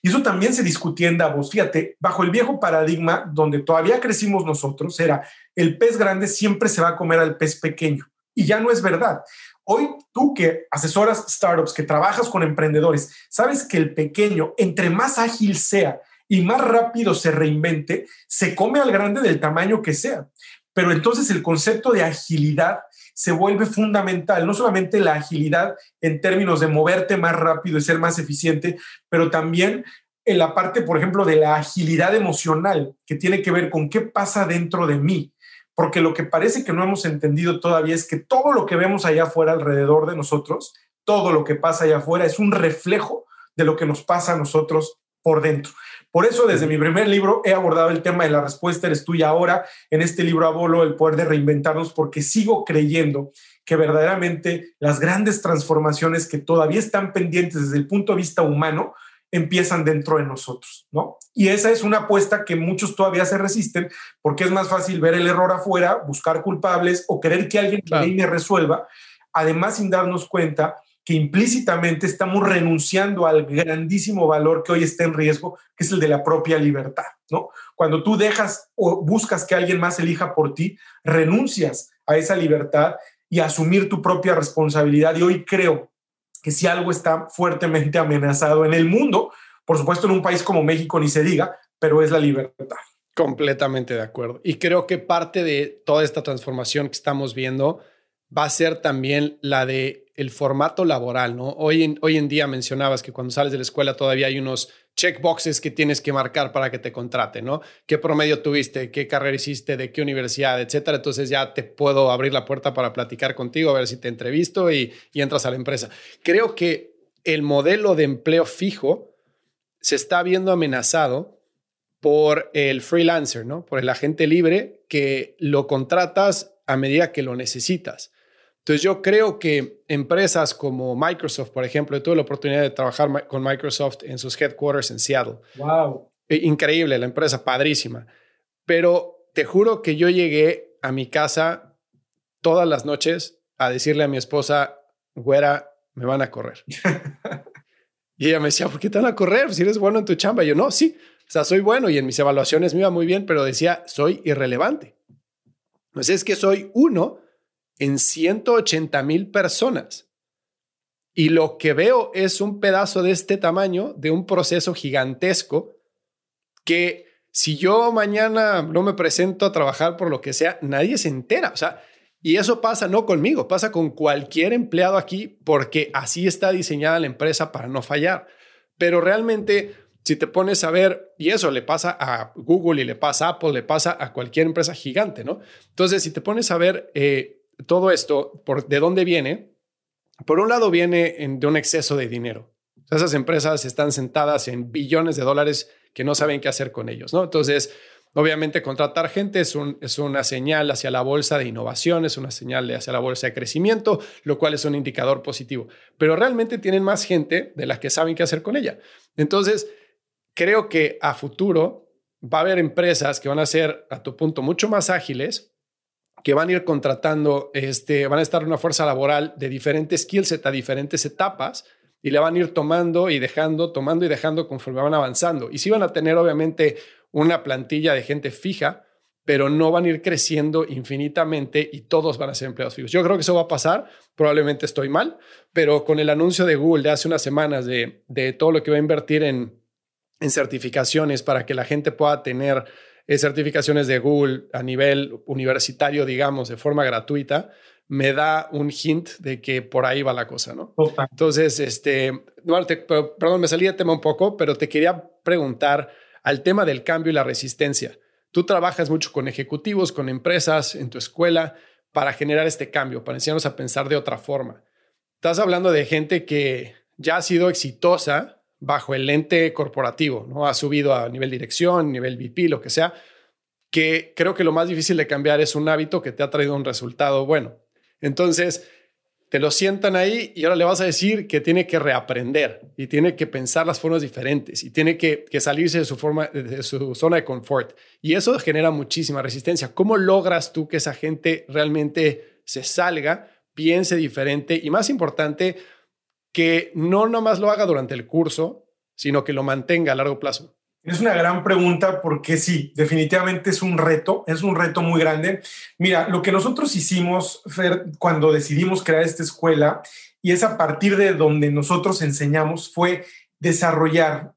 Y eso también se discutía en Davos. Fíjate, bajo el viejo paradigma donde todavía crecimos nosotros, era el pez grande siempre se va a comer al pez pequeño. Y ya no es verdad. Hoy tú que asesoras startups, que trabajas con emprendedores, sabes que el pequeño, entre más ágil sea y más rápido se reinvente, se come al grande del tamaño que sea. Pero entonces el concepto de agilidad se vuelve fundamental, no solamente la agilidad en términos de moverte más rápido y ser más eficiente, pero también en la parte, por ejemplo, de la agilidad emocional, que tiene que ver con qué pasa dentro de mí. Porque lo que parece que no hemos entendido todavía es que todo lo que vemos allá afuera alrededor de nosotros, todo lo que pasa allá afuera es un reflejo de lo que nos pasa a nosotros por dentro. Por eso, desde mi primer libro he abordado el tema de la respuesta eres tuya ahora. En este libro abolo el poder de reinventarnos porque sigo creyendo que verdaderamente las grandes transformaciones que todavía están pendientes desde el punto de vista humano empiezan dentro de nosotros, ¿no? Y esa es una apuesta que muchos todavía se resisten porque es más fácil ver el error afuera, buscar culpables o querer que alguien me resuelva, además sin darnos cuenta que implícitamente estamos renunciando al grandísimo valor que hoy está en riesgo, que es el de la propia libertad, ¿no? Cuando tú dejas o buscas que alguien más elija por ti, renuncias a esa libertad y a asumir tu propia responsabilidad. Y hoy creo que si algo está fuertemente amenazado en el mundo, por supuesto en un país como México ni se diga, pero es la libertad. Completamente de acuerdo. Y creo que parte de toda esta transformación que estamos viendo va a ser también la de el formato laboral, ¿no? Hoy en, hoy en día mencionabas que cuando sales de la escuela todavía hay unos checkboxes que tienes que marcar para que te contraten, ¿no? ¿Qué promedio tuviste? ¿Qué carrera hiciste? ¿De qué universidad? Etcétera. Entonces ya te puedo abrir la puerta para platicar contigo, a ver si te entrevisto y, y entras a la empresa. Creo que el modelo de empleo fijo se está viendo amenazado por el freelancer, ¿no? Por el agente libre que lo contratas a medida que lo necesitas. Entonces yo creo que empresas como Microsoft, por ejemplo, tuve la oportunidad de trabajar con Microsoft en sus headquarters en Seattle. Wow. E, increíble, la empresa padrísima. Pero te juro que yo llegué a mi casa todas las noches a decirle a mi esposa, güera, me van a correr. [laughs] y ella me decía, ¿por qué te van a correr? Si eres bueno en tu chamba. Y yo, no, sí, o sea, soy bueno y en mis evaluaciones me iba muy bien, pero decía, soy irrelevante. Pues es que soy uno en 180 mil personas. Y lo que veo es un pedazo de este tamaño de un proceso gigantesco que si yo mañana no me presento a trabajar por lo que sea, nadie se entera. O sea, y eso pasa no conmigo, pasa con cualquier empleado aquí porque así está diseñada la empresa para no fallar. Pero realmente, si te pones a ver, y eso le pasa a Google y le pasa a Apple, le pasa a cualquier empresa gigante, ¿no? Entonces, si te pones a ver... Eh, todo esto, ¿de dónde viene? Por un lado viene de un exceso de dinero. esas empresas están sentadas en billones de dólares que no saben qué hacer con ellos, ¿no? Entonces, obviamente contratar gente es, es una señal hacia la bolsa de innovación, es una señal hacia la bolsa de crecimiento, lo cual es un indicador positivo. Pero realmente tienen más gente de la que saben qué hacer con ella. Entonces, creo que a futuro va a haber empresas que van a ser, a tu punto, mucho más ágiles, que van a ir contratando, este, van a estar una fuerza laboral de diferentes skillset a diferentes etapas y le van a ir tomando y dejando, tomando y dejando conforme van avanzando. Y sí van a tener obviamente una plantilla de gente fija, pero no van a ir creciendo infinitamente y todos van a ser empleados fijos. Yo creo que eso va a pasar, probablemente estoy mal, pero con el anuncio de Google de hace unas semanas de, de todo lo que va a invertir en, en certificaciones para que la gente pueda tener certificaciones de Google a nivel universitario, digamos, de forma gratuita, me da un hint de que por ahí va la cosa, ¿no? Entonces, este, perdón, me salí de tema un poco, pero te quería preguntar al tema del cambio y la resistencia. Tú trabajas mucho con ejecutivos, con empresas en tu escuela para generar este cambio, para enseñarnos a pensar de otra forma. Estás hablando de gente que ya ha sido exitosa bajo el lente corporativo, ¿no? Ha subido a nivel dirección, nivel VP, lo que sea, que creo que lo más difícil de cambiar es un hábito que te ha traído un resultado bueno. Entonces, te lo sientan ahí y ahora le vas a decir que tiene que reaprender y tiene que pensar las formas diferentes y tiene que, salirse de su, forma, de su zona de confort. Y eso genera muchísima resistencia. ¿Cómo logras tú que esa gente realmente se salga, piense diferente y más importante, que no nomás lo haga durante el curso, sino que lo mantenga a largo plazo? Es una gran pregunta porque sí, definitivamente es un reto, es un reto muy grande. Mira, lo que nosotros hicimos Fer, cuando decidimos crear esta escuela y es a partir de donde nosotros enseñamos fue desarrollar,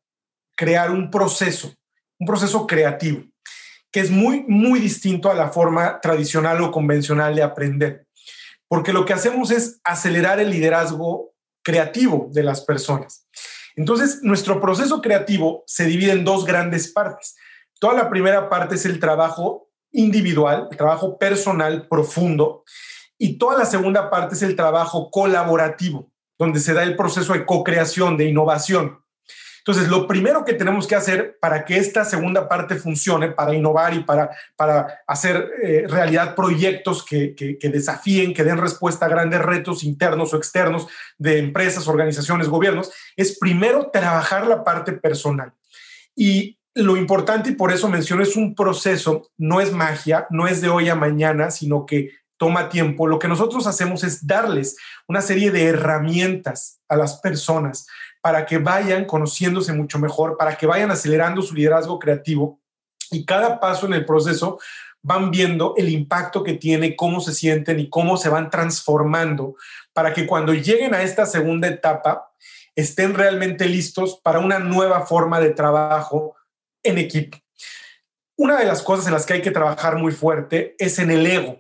crear un proceso, un proceso creativo, que es muy, muy distinto a la forma tradicional o convencional de aprender. Porque lo que hacemos es acelerar el liderazgo creativo de las personas. Entonces, nuestro proceso creativo se divide en dos grandes partes. Toda la primera parte es el trabajo individual, el trabajo personal profundo, y toda la segunda parte es el trabajo colaborativo, donde se da el proceso de co-creación, de innovación. Entonces, lo primero que tenemos que hacer para que esta segunda parte funcione, para innovar y para, para hacer eh, realidad proyectos que, que, desafíen, que den respuesta a grandes retos internos o externos de empresas, organizaciones, gobiernos, es primero trabajar la parte personal. Y lo importante, y por eso menciono, es un proceso, no es magia, no es de hoy a mañana, sino que toma tiempo. Lo que nosotros hacemos es darles una serie de herramientas a las personas para que vayan conociéndose mucho mejor, para que vayan acelerando su liderazgo creativo y cada paso en el proceso van viendo el impacto que tiene, cómo se sienten y cómo se van transformando para que cuando lleguen a esta segunda etapa estén realmente listos para una nueva forma de trabajo en equipo. Una de las cosas en las que hay que trabajar muy fuerte es en el ego.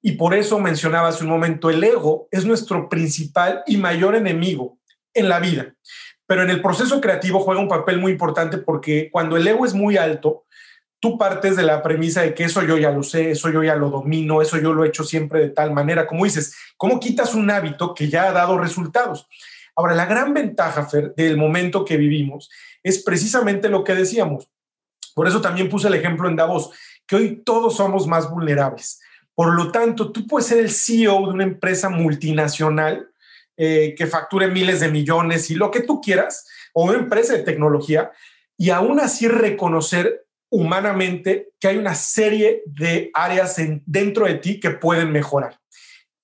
Y por eso mencionaba hace un momento, el ego es nuestro principal y mayor enemigo en la vida. Pero en el proceso creativo juega un papel muy importante porque cuando el ego es muy alto, tú partes de la premisa de que eso yo ya lo sé, eso yo ya lo domino, eso yo lo he hecho siempre de tal manera. Como dices, ¿cómo quitas un hábito que ya ha dado resultados? Ahora, la gran ventaja, Fer, del momento que vivimos es precisamente lo que decíamos. Por eso también puse el ejemplo en Davos, que hoy todos somos más vulnerables. Por lo tanto, tú puedes ser el CEO de una empresa multinacional eh, que facture miles de millones y lo que tú quieras, o una empresa de tecnología, y aún así reconocer humanamente que hay una serie de áreas dentro de ti que pueden mejorar.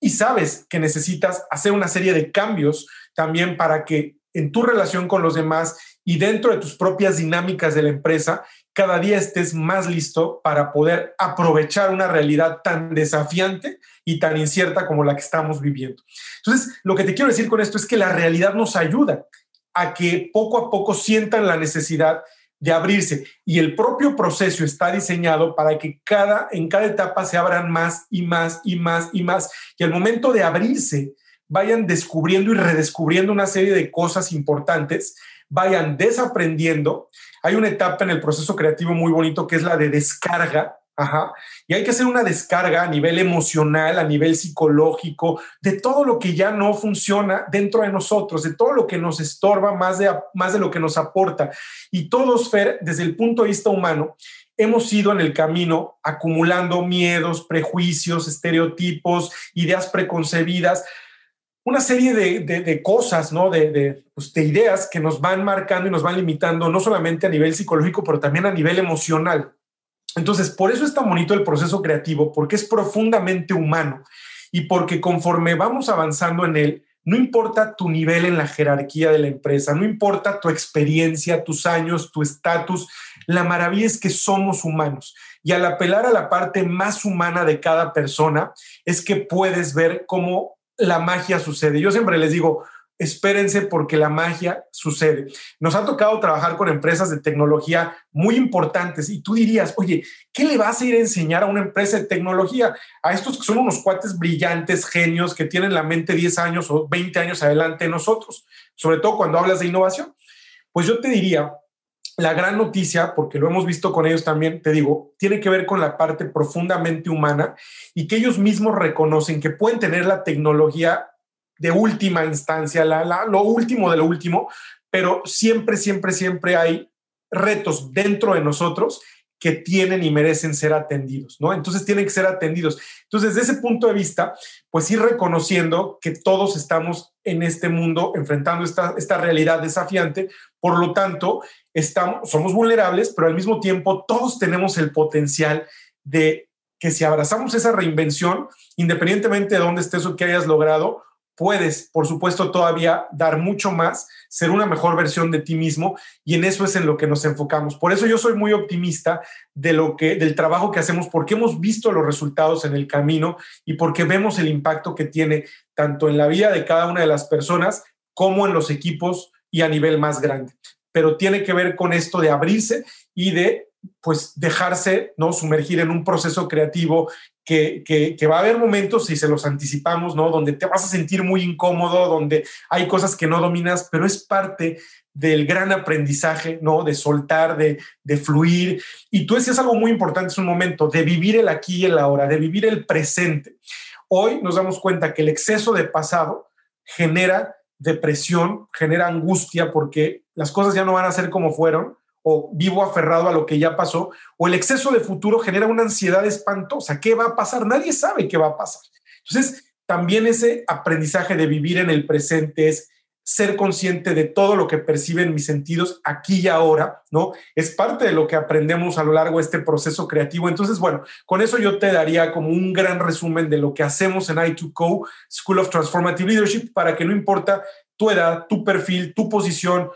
Y sabes que necesitas hacer una serie de cambios también para que en tu relación con los demás y dentro de tus propias dinámicas de la empresa, cada día estés más listo para poder aprovechar una realidad tan desafiante y tan incierta como la que estamos viviendo. Entonces, lo que te quiero decir con esto es que la realidad nos ayuda a que poco a poco sientan la necesidad de abrirse y el propio proceso está diseñado para que cada en cada etapa se abran más y más y más y más y al momento de abrirse vayan descubriendo y redescubriendo una serie de cosas importantes, vayan desaprendiendo. Hay una etapa en el proceso creativo muy bonito que es la de descarga, Ajá. Y hay que hacer una descarga a nivel emocional, a nivel psicológico, de todo lo que ya no funciona dentro de nosotros, de todo lo que nos estorba más de, más de lo que nos aporta. Y todos, Fer, desde el punto de vista humano, hemos ido en el camino acumulando miedos, prejuicios, estereotipos, ideas preconcebidas, una serie de, cosas, ¿no? De, pues, de ideas que nos van marcando y nos van limitando, no solamente a nivel psicológico, pero también a nivel emocional. Entonces, por eso es tan bonito el proceso creativo, porque es profundamente humano y porque conforme vamos avanzando en él, no importa tu nivel en la jerarquía de la empresa, no importa tu experiencia, tus años, tu estatus, la maravilla es que somos humanos. Y al apelar a la parte más humana de cada persona, es que puedes ver cómo la magia sucede. Yo siempre les digo, espérense porque la magia sucede. Nos ha tocado trabajar con empresas de tecnología muy importantes y tú dirías, oye, ¿qué le vas a ir a enseñar a una empresa de tecnología? A estos que son unos cuates brillantes, genios, que tienen la mente 10 años o 20 años adelante de nosotros, sobre todo cuando hablas de innovación. Pues yo te diría, la gran noticia, porque lo hemos visto con ellos también, te digo, tiene que ver con la parte profundamente humana y que ellos mismos reconocen que pueden tener la tecnología de última instancia, la, lo último de lo último, pero siempre, siempre, siempre hay retos dentro de nosotros que tienen y merecen ser atendidos, ¿no? Entonces tienen que ser atendidos. Entonces, desde ese punto de vista, pues ir reconociendo que todos estamos en este mundo enfrentando esta, esta realidad desafiante, por lo tanto, estamos, somos vulnerables, pero al mismo tiempo todos tenemos el potencial de que si abrazamos esa reinvención, independientemente de dónde estés o qué hayas logrado, puedes, por supuesto, todavía dar mucho más, ser una mejor versión de ti mismo y en eso es en lo que nos enfocamos. Por eso yo soy muy optimista de lo que del trabajo que hacemos porque hemos visto los resultados en el camino y porque vemos el impacto que tiene tanto en la vida de cada una de las personas como en los equipos y a nivel más grande. Pero tiene que ver con esto de abrirse y de pues dejarse no sumergir en un proceso creativo que, que, va a haber momentos, si se los anticipamos, ¿no? Donde te vas a sentir muy incómodo, donde hay cosas que no dominas, pero es parte del gran aprendizaje, ¿no? De soltar, de, de fluir. Y tú decías algo muy importante es un momento, de vivir el aquí y el ahora, de vivir el presente. Hoy nos damos cuenta que el exceso de pasado genera depresión, genera angustia porque las cosas ya no van a ser como fueron o vivo aferrado a lo que ya pasó, o el exceso de futuro genera una ansiedad espantosa. ¿Qué va a pasar? Nadie sabe qué va a pasar. Entonces, también ese aprendizaje de vivir en el presente es ser consciente de todo lo que perciben mis sentidos aquí y ahora, ¿no? Es parte de lo que aprendemos a lo largo de este proceso creativo. Entonces, bueno, con eso yo te daría como un gran resumen de lo que hacemos en I2Co, School of Transformative Leadership, para que no importa tu edad, tu perfil, tu posición,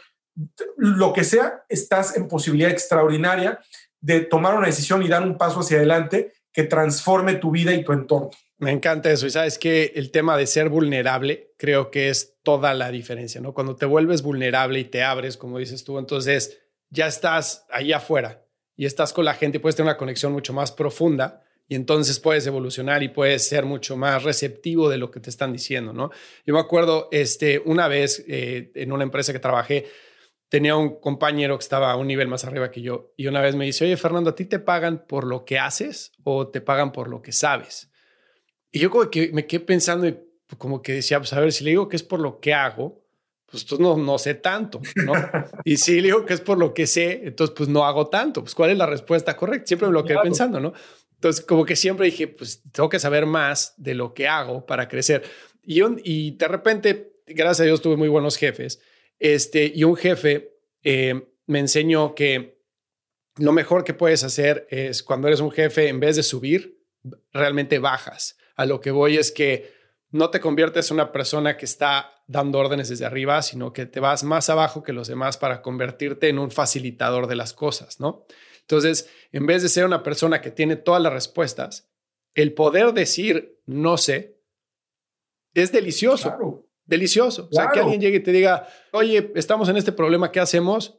lo que sea, estás en posibilidad extraordinaria de tomar una decisión y dar un paso hacia adelante que transforme tu vida y tu entorno. Me encanta eso. Y sabes que el tema de ser vulnerable creo que es toda la diferencia, ¿no? Cuando te vuelves vulnerable y te abres, como dices tú, entonces ya estás ahí afuera y estás con la gente y puedes tener una conexión mucho más profunda y entonces puedes evolucionar y puedes ser mucho más receptivo de lo que te están diciendo, ¿no? Yo me acuerdo este, una vez eh, en una empresa que trabajé, tenía un compañero que estaba a un nivel más arriba que yo y una vez me dice, oye Fernando, ¿a ti te pagan por lo que haces o te pagan por lo que sabes? Y yo como que me quedé pensando y como que decía, pues a ver, si le digo que es por lo que hago, pues entonces no, no sé tanto, ¿no? [laughs] y si le digo que es por lo que sé, entonces pues no hago tanto. Pues cuál es la respuesta correcta? Siempre me lo quedé pensando, ¿no? Entonces como que siempre dije, pues tengo que saber más de lo que hago para crecer. Y, y de repente, gracias a Dios, tuve muy buenos jefes este, y un jefe eh, me enseñó que lo mejor que puedes hacer es cuando eres un jefe, en vez de subir, realmente bajas. A lo que voy es que no te conviertes en una persona que está dando órdenes desde arriba, sino que te vas más abajo que los demás para convertirte en un facilitador de las cosas, ¿no? Entonces, en vez de ser una persona que tiene todas las respuestas, el poder decir no sé es delicioso delicioso. O sea, que alguien llegue y te diga, oye, estamos en este problema, ¿qué hacemos?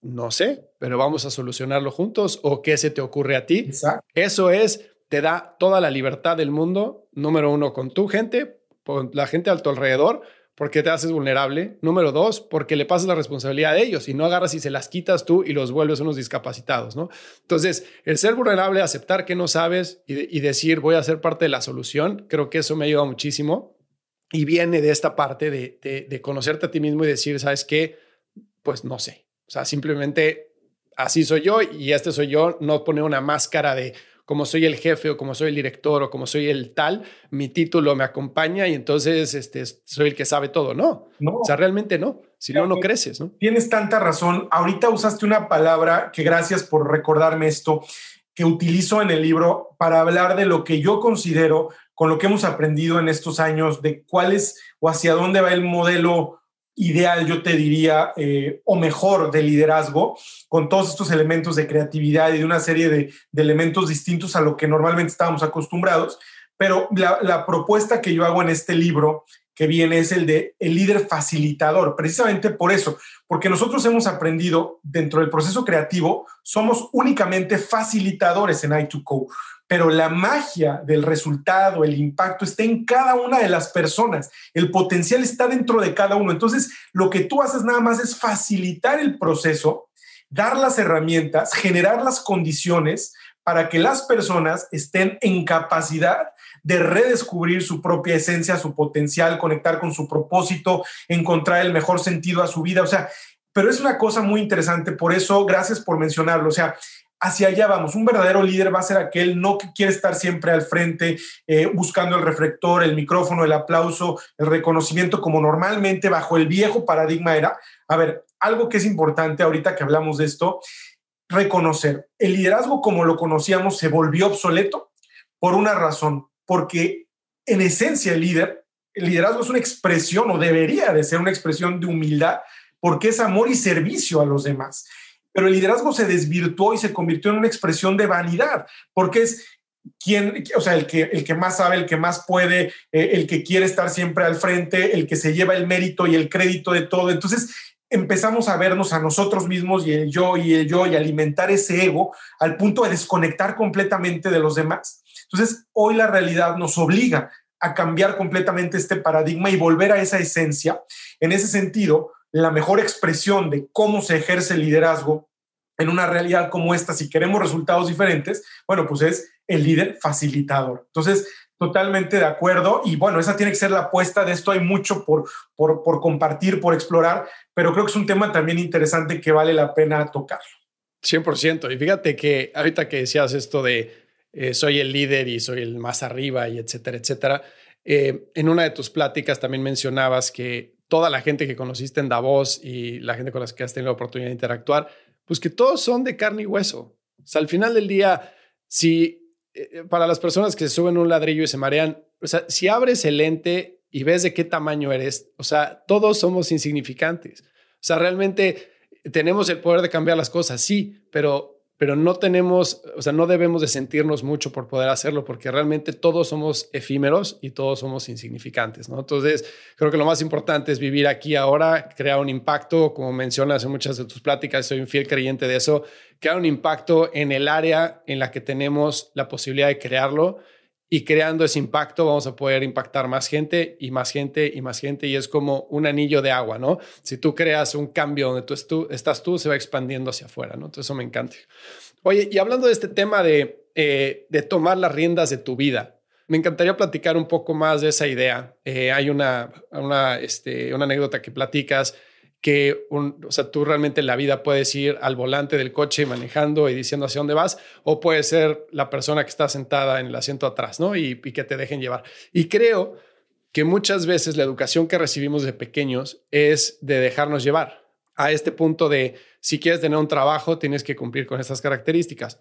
No sé, pero vamos a solucionarlo juntos o qué se te ocurre a ti. Eso es, te da toda la libertad del mundo, número uno, con tu gente, con la gente a tu alrededor, porque te haces vulnerable. Número dos, porque le pasas la responsabilidad a ellos y no agarras y se las quitas tú y los vuelves unos discapacitados, ¿no? Entonces, el ser vulnerable, aceptar que no sabes y, y decir voy a ser parte de la solución, creo que eso me ayuda muchísimo y viene de esta parte de, de, conocerte a ti mismo y decir, ¿sabes qué? Pues no sé. O sea, simplemente así soy yo y este soy yo, no poner una máscara de como soy el jefe o como soy el director o como soy el tal, mi título me acompaña y entonces este, soy el que sabe todo. No, no. o sea, realmente no. Si no, no creces, ¿no? Tienes tanta razón. Ahorita usaste una palabra que gracias por recordarme esto, que utilizo en el libro para hablar de lo que yo considero con lo que hemos aprendido en estos años de cuál es o hacia dónde va el modelo ideal, yo te diría, eh, o mejor de liderazgo, con todos estos elementos de creatividad y de una serie de, elementos distintos a lo que normalmente estábamos acostumbrados. Pero la, la, propuesta que yo hago en este libro que viene es el de el líder facilitador, precisamente por eso, porque nosotros hemos aprendido dentro del proceso creativo, somos únicamente facilitadores en I2Co pero la magia del resultado, el impacto está en cada una de las personas. El potencial está dentro de cada uno. Entonces, lo que tú haces nada más es facilitar el proceso, dar las herramientas, generar las condiciones para que las personas estén en capacidad de redescubrir su propia esencia, su potencial, conectar con su propósito, encontrar el mejor sentido a su vida. O sea, pero es una cosa muy interesante, por eso gracias por mencionarlo. O sea, hacia allá vamos. Un verdadero líder va a ser aquel no que quiere estar siempre al frente, eh, buscando el reflector, el micrófono, el aplauso, el reconocimiento, como normalmente bajo el viejo paradigma era. A ver, algo que es importante ahorita que hablamos de esto, reconocer. El liderazgo como lo conocíamos se volvió obsoleto por una razón, porque en esencia el líder, el liderazgo es una expresión o debería de ser una expresión de humildad, porque es amor y servicio a los demás pero el liderazgo se desvirtuó y se convirtió en una expresión de vanidad, porque es quien, o sea, el que, el que más sabe, el que más puede, eh, el que quiere estar siempre al frente, el que se lleva el mérito y el crédito de todo. Entonces empezamos a vernos a nosotros mismos y el yo y el yo y alimentar ese ego al punto de desconectar completamente de los demás. Entonces, hoy la realidad nos obliga a cambiar completamente este paradigma y volver a esa esencia. En ese sentido, la mejor expresión de cómo se ejerce el liderazgo en una realidad como esta, si queremos resultados diferentes, bueno, pues es el líder facilitador. Entonces, totalmente de acuerdo. Y bueno, esa tiene que ser la apuesta de esto. Hay mucho por, por, compartir, por explorar, pero creo que es un tema también interesante que vale la pena tocar. 100%. Y fíjate que ahorita que decías esto de eh, soy el líder y soy el más arriba y etcétera, etcétera, eh, en una de tus pláticas también mencionabas que toda la gente que conociste en Davos y la gente con la que has tenido la oportunidad de interactuar, pues que todos son de carne y hueso. O sea, al final del día, si eh, eh, para las personas que se suben un ladrillo y se marean, o sea, si abres el lente y ves de qué tamaño eres, o sea, todos somos insignificantes. O sea, realmente tenemos el poder de cambiar las cosas, sí, pero pero no tenemos, o sea, no debemos de sentirnos mucho por poder hacerlo, porque realmente todos somos efímeros y todos somos insignificantes, ¿no? Entonces, creo que lo más importante es vivir aquí ahora, crear un impacto, como mencionas en muchas de tus pláticas, soy un fiel creyente de eso, crear un impacto en el área en la que tenemos la posibilidad de crearlo y creando ese impacto vamos a poder impactar más gente y más gente y más gente y es como un anillo de agua, ¿no? Si tú creas un cambio donde tú estás tú, se va expandiendo hacia afuera, ¿no? Entonces eso me encanta. Oye, y hablando de este tema de, eh, de tomar las riendas de tu vida, me encantaría platicar un poco más de esa idea. Eh, hay una, una, este, una anécdota que platicas que o sea, tú realmente en la vida puedes ir al volante del coche manejando y diciendo hacia dónde vas, o puede ser la persona que está sentada en el asiento atrás, ¿no? Y que te dejen llevar. Y creo que muchas veces la educación que recibimos de pequeños es de dejarnos llevar a este punto de si quieres tener un trabajo, tienes que cumplir con estas características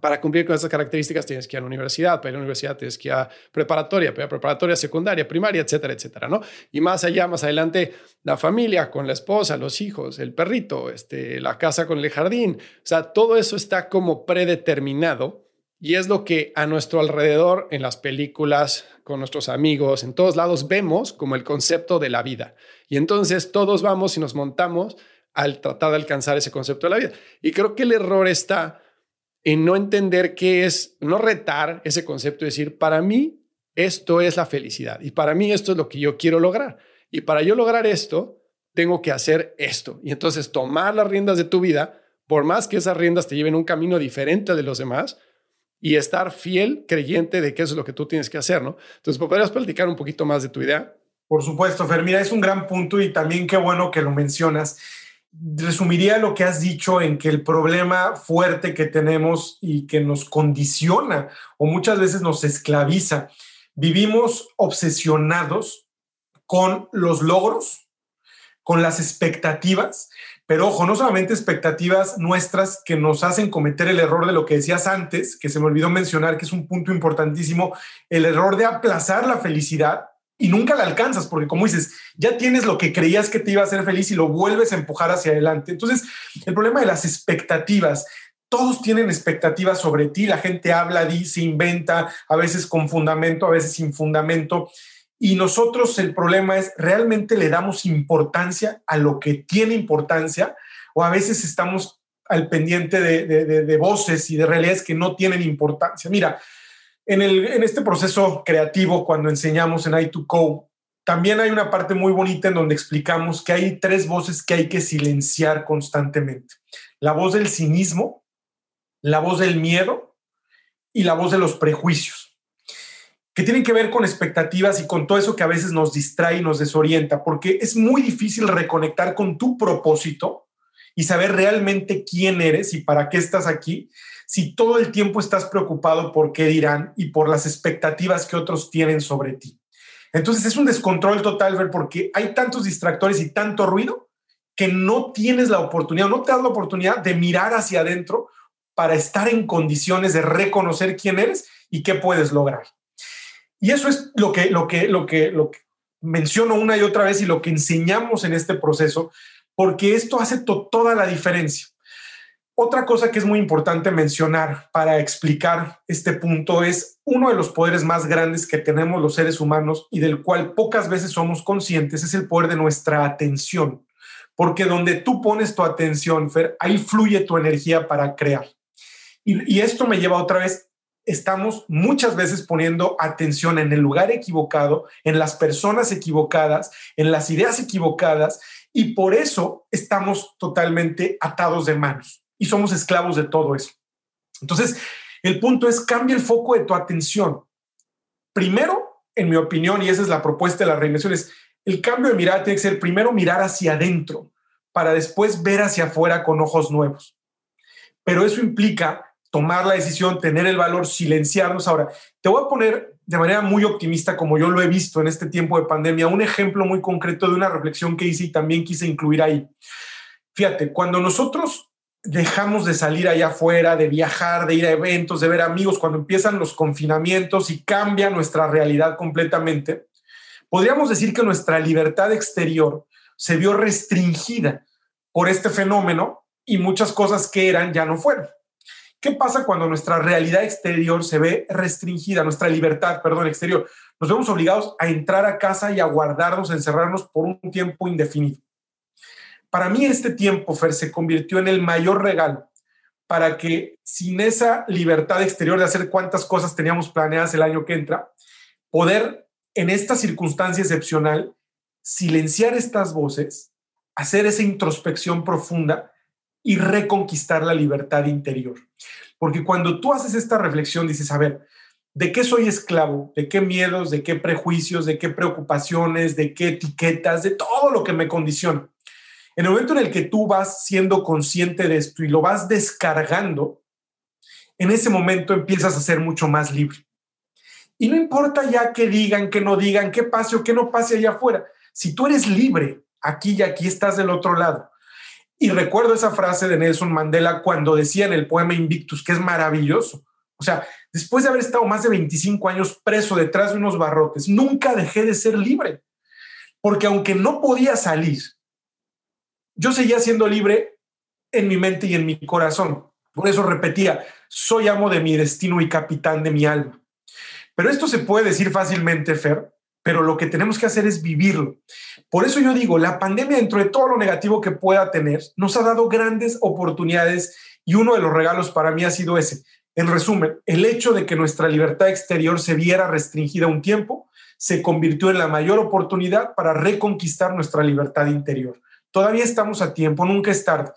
para cumplir con esas características tienes que ir a la universidad, para ir a la universidad tienes que ir a preparatoria, para preparatoria secundaria, primaria, etcétera, etcétera, ¿no? Y más allá, más adelante, la familia con la esposa, los hijos, el perrito, este, la casa con el jardín, o sea, todo eso está como predeterminado y es lo que a nuestro alrededor, en las películas, con nuestros amigos, en todos lados vemos como el concepto de la vida. Y entonces todos vamos y nos montamos al tratar de alcanzar ese concepto de la vida. Y creo que el error está en no entender qué es, no retar ese concepto y decir, para mí esto es la felicidad y para mí esto es lo que yo quiero lograr. Y para yo lograr esto, tengo que hacer esto. Y entonces tomar las riendas de tu vida, por más que esas riendas te lleven un camino diferente de los demás, y estar fiel, creyente de que eso es lo que tú tienes que hacer, ¿no? Entonces, ¿podrías platicar un poquito más de tu idea? Por supuesto, Fermina, es un gran punto y también qué bueno que lo mencionas resumiría lo que has dicho en que el problema fuerte que tenemos y que nos condiciona o muchas veces nos esclaviza, vivimos obsesionados con los logros, con las expectativas, pero ojo, no solamente expectativas nuestras que nos hacen cometer el error de lo que decías antes, que se me olvidó mencionar, que es un punto importantísimo, el error de aplazar la felicidad y nunca la alcanzas, porque como dices, ya tienes lo que creías que te iba a hacer feliz y lo vuelves a empujar hacia adelante. Entonces, el problema de las expectativas, todos tienen expectativas sobre ti, la gente habla, dice, inventa, a veces con fundamento, a veces sin fundamento. Y nosotros el problema es, ¿realmente le damos importancia a lo que tiene importancia? O a veces estamos al pendiente de, de voces y de realidades que no tienen importancia. Mira, en, este proceso creativo, cuando enseñamos en I2Co, también hay una parte muy bonita en donde explicamos que hay tres voces que hay que silenciar constantemente. La voz del cinismo, la voz del miedo y la voz de los prejuicios, que tienen que ver con expectativas y con todo eso que a veces nos distrae y nos desorienta, porque es muy difícil reconectar con tu propósito y saber realmente quién eres y para qué estás aquí, si todo el tiempo estás preocupado por qué dirán y por las expectativas que otros tienen sobre ti. Entonces es un descontrol total, ver, porque hay tantos distractores y tanto ruido que no tienes la oportunidad, no te das la oportunidad de mirar hacia adentro para estar en condiciones de reconocer quién eres y qué puedes lograr. Y eso es lo que, lo que, lo que, lo que menciono una y otra vez y lo que enseñamos en este proceso, porque esto hace toda la diferencia. Otra cosa que es muy importante mencionar para explicar este punto es uno de los poderes más grandes que tenemos los seres humanos y del cual pocas veces somos conscientes, es el poder de nuestra atención. Porque donde tú pones tu atención, Fer, ahí fluye tu energía para crear. Y, esto me lleva otra vez, estamos muchas veces poniendo atención en el lugar equivocado, en las personas equivocadas, en las ideas equivocadas, y por eso estamos totalmente atados de manos y somos esclavos de todo eso. Entonces, el punto es, cambia el foco de tu atención. Primero, en mi opinión, y esa es la propuesta de la reinvención, el cambio de mirada tiene que ser primero mirar hacia adentro para después ver hacia afuera con ojos nuevos. Pero eso implica tomar la decisión, tener el valor, silenciarnos. Ahora, te voy a poner de manera muy optimista, como yo lo he visto en este tiempo de pandemia, un ejemplo muy concreto de una reflexión que hice y también quise incluir ahí. Fíjate, cuando nosotros dejamos de salir allá afuera, de viajar, de ir a eventos, de ver amigos, cuando empiezan los confinamientos y cambia nuestra realidad completamente, podríamos decir que nuestra libertad exterior se vio restringida por este fenómeno y muchas cosas que eran ya no fueron. ¿Qué pasa cuando nuestra realidad exterior se ve restringida, nuestra libertad, perdón, exterior? Nos vemos obligados a entrar a casa y a guardarnos, encerrarnos por un tiempo indefinido. Para mí este tiempo, Fer, se convirtió en el mayor regalo para que sin esa libertad exterior de hacer cuántas cosas teníamos planeadas el año que entra, poder en esta circunstancia excepcional silenciar estas voces, hacer esa introspección profunda y reconquistar la libertad interior. Porque cuando tú haces esta reflexión, dices, a ver, ¿de qué soy esclavo? ¿De qué miedos? ¿De qué prejuicios? ¿De qué preocupaciones? ¿De qué etiquetas? De todo lo que me condiciona. En el momento en el que tú vas siendo consciente de esto y lo vas descargando, en ese momento empiezas a ser mucho más libre. Y no importa ya qué digan, qué no digan, qué pase o qué no pase allá afuera. Si tú eres libre, aquí y aquí estás del otro lado. Y recuerdo esa frase de Nelson Mandela cuando decía en el poema Invictus, que es maravilloso. O sea, después de haber estado más de 25 años preso detrás de unos barrotes, nunca dejé de ser libre. Porque aunque no podía salir, yo seguía siendo libre en mi mente y en mi corazón. Por eso repetía, soy amo de mi destino y capitán de mi alma. Pero esto se puede decir fácilmente, Fer, pero lo que tenemos que hacer es vivirlo. Por eso yo digo, la pandemia, dentro de todo lo negativo que pueda tener, nos ha dado grandes oportunidades y uno de los regalos para mí ha sido ese. En resumen, el hecho de que nuestra libertad exterior se viera restringida un tiempo se convirtió en la mayor oportunidad para reconquistar nuestra libertad interior. Todavía estamos a tiempo, nunca es tarde,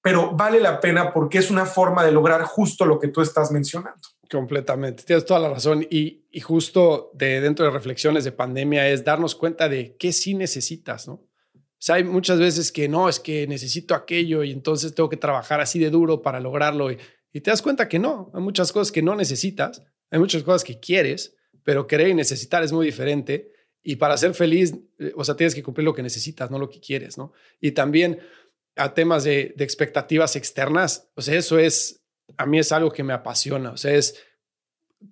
pero vale la pena porque es una forma de lograr justo lo que tú estás mencionando. Completamente, tienes toda la razón. Y, justo de dentro de reflexiones de pandemia es darnos cuenta de qué sí necesitas, ¿no? O sea, hay muchas veces que no, es que necesito aquello y entonces tengo que trabajar así de duro para lograrlo. Y, y te das cuenta que no, hay muchas cosas que no necesitas, hay muchas cosas que quieres, pero querer y necesitar es muy diferente. Y para ser feliz, eh, o sea, tienes que cumplir lo que necesitas, no lo que quieres, ¿no? Y también a temas de, expectativas externas, o sea, eso es a mí es algo que me apasiona. O sea, es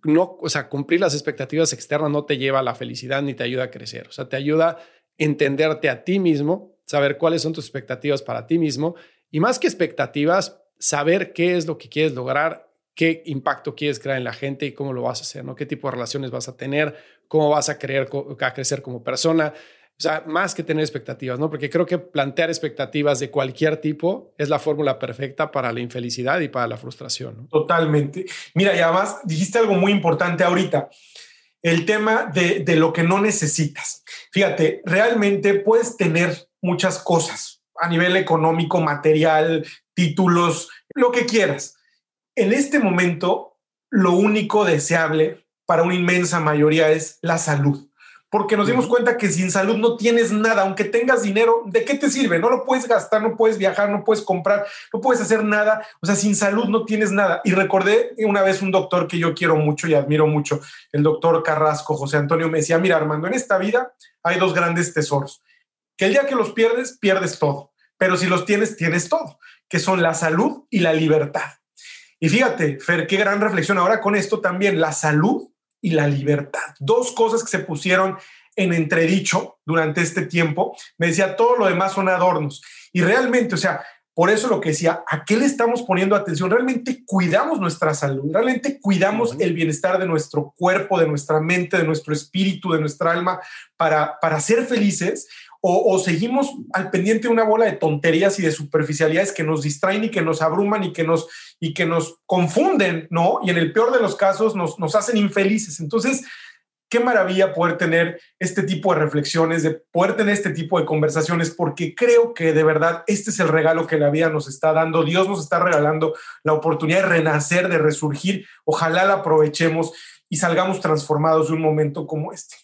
no, o sea, cumplir las expectativas externas no te lleva a la felicidad ni te ayuda a crecer. O sea, te ayuda a entenderte a ti mismo, saber cuáles son tus expectativas para ti mismo y más que expectativas, saber qué es lo que quieres lograr, qué impacto quieres crear en la gente y cómo lo vas a hacer, ¿no? Qué tipo de relaciones vas a tener, cómo vas a, creer, a crecer como persona. O sea, más que tener expectativas, ¿no? Porque creo que plantear expectativas de cualquier tipo es la fórmula perfecta para la infelicidad y para la frustración. Totalmente. Mira, y además dijiste algo muy importante ahorita, el tema de, de lo que no necesitas. Fíjate, realmente puedes tener muchas cosas a nivel económico, material, títulos, lo que quieras. En este momento, lo único deseable para una inmensa mayoría es la salud. Porque nos dimos cuenta que sin salud no tienes nada, aunque tengas dinero, ¿de qué te sirve? No lo puedes gastar, no puedes viajar, no puedes comprar, no puedes hacer nada, o sea, sin salud no tienes nada. Y recordé una vez un doctor que yo quiero mucho y admiro mucho, el doctor Carrasco, José Antonio, me decía, mira Armando, en esta vida hay dos grandes tesoros, que el día que los pierdes, pierdes todo, pero si los tienes, tienes todo, que son la salud y la libertad. Y fíjate, Fer, qué gran reflexión. Ahora con esto también, la salud y la libertad. Dos cosas que se pusieron en entredicho durante este tiempo. Me decía, todo lo demás son adornos. Y realmente, o sea, por eso lo que decía, ¿a qué le estamos poniendo atención? Realmente cuidamos nuestra salud, realmente cuidamos el bienestar de nuestro cuerpo, de nuestra mente, de nuestro espíritu, de nuestra alma, para, para ser felices o, seguimos al pendiente de una bola de tonterías y de superficialidades que nos distraen y que nos abruman y que nos, y que nos confunden, ¿no? Y en el peor de los casos nos, nos hacen infelices. Entonces, qué maravilla poder tener este tipo de reflexiones, de poder tener este tipo de conversaciones, porque creo que de verdad este es el regalo que la vida nos está dando. Dios nos está regalando la oportunidad de renacer, de resurgir. Ojalá la aprovechemos y salgamos transformados de un momento como este.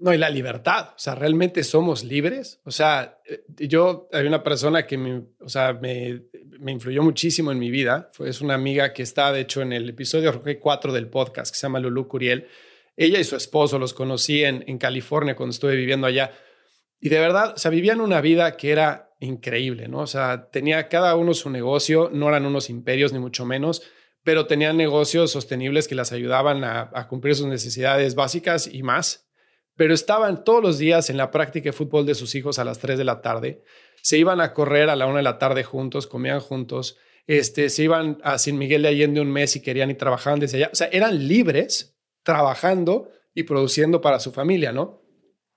No, y la libertad, o sea, realmente somos libres. O sea, eh, yo hay una persona que me, o sea, me, me influyó muchísimo en mi vida. Es una amiga que está, de hecho, en el episodio 4 del podcast, que se llama Lulu Curiel. Ella y su esposo los conocí en, en California cuando estuve viviendo allá. Y de verdad, o sea, vivían una vida que era increíble, ¿no? O sea, tenía cada uno su negocio, no eran unos imperios ni mucho menos, pero tenían negocios sostenibles que las ayudaban a, a cumplir sus necesidades básicas y más pero estaban todos los días en la práctica de fútbol de sus hijos a las 3 de la tarde, se iban a correr a la 1 de la tarde juntos, comían juntos, este, se iban a San Miguel de Allende un mes y querían y trabajaban desde allá. O sea, eran libres trabajando y produciendo para su familia, ¿no?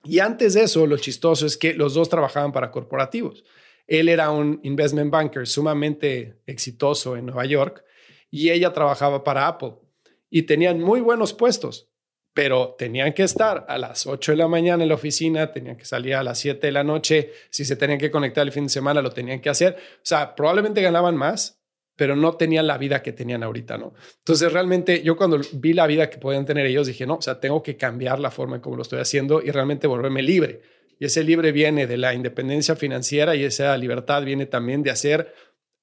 Y antes de eso, lo chistoso es que los dos trabajaban para corporativos. Él era un investment banker sumamente exitoso en Nueva York y ella trabajaba para Apple y tenían muy buenos puestos pero tenían que estar a las 8 de la mañana en la oficina, tenían que salir a las 7 de la noche, si se tenían que conectar el fin de semana lo tenían que hacer. O sea, probablemente ganaban más, pero no tenían la vida que tenían ahorita, ¿no? Entonces, realmente yo cuando vi la vida que podían tener ellos, dije, no, o sea, tengo que cambiar la forma en cómo lo estoy haciendo y realmente volverme libre. Y ese libre viene de la independencia financiera y esa libertad viene también de hacer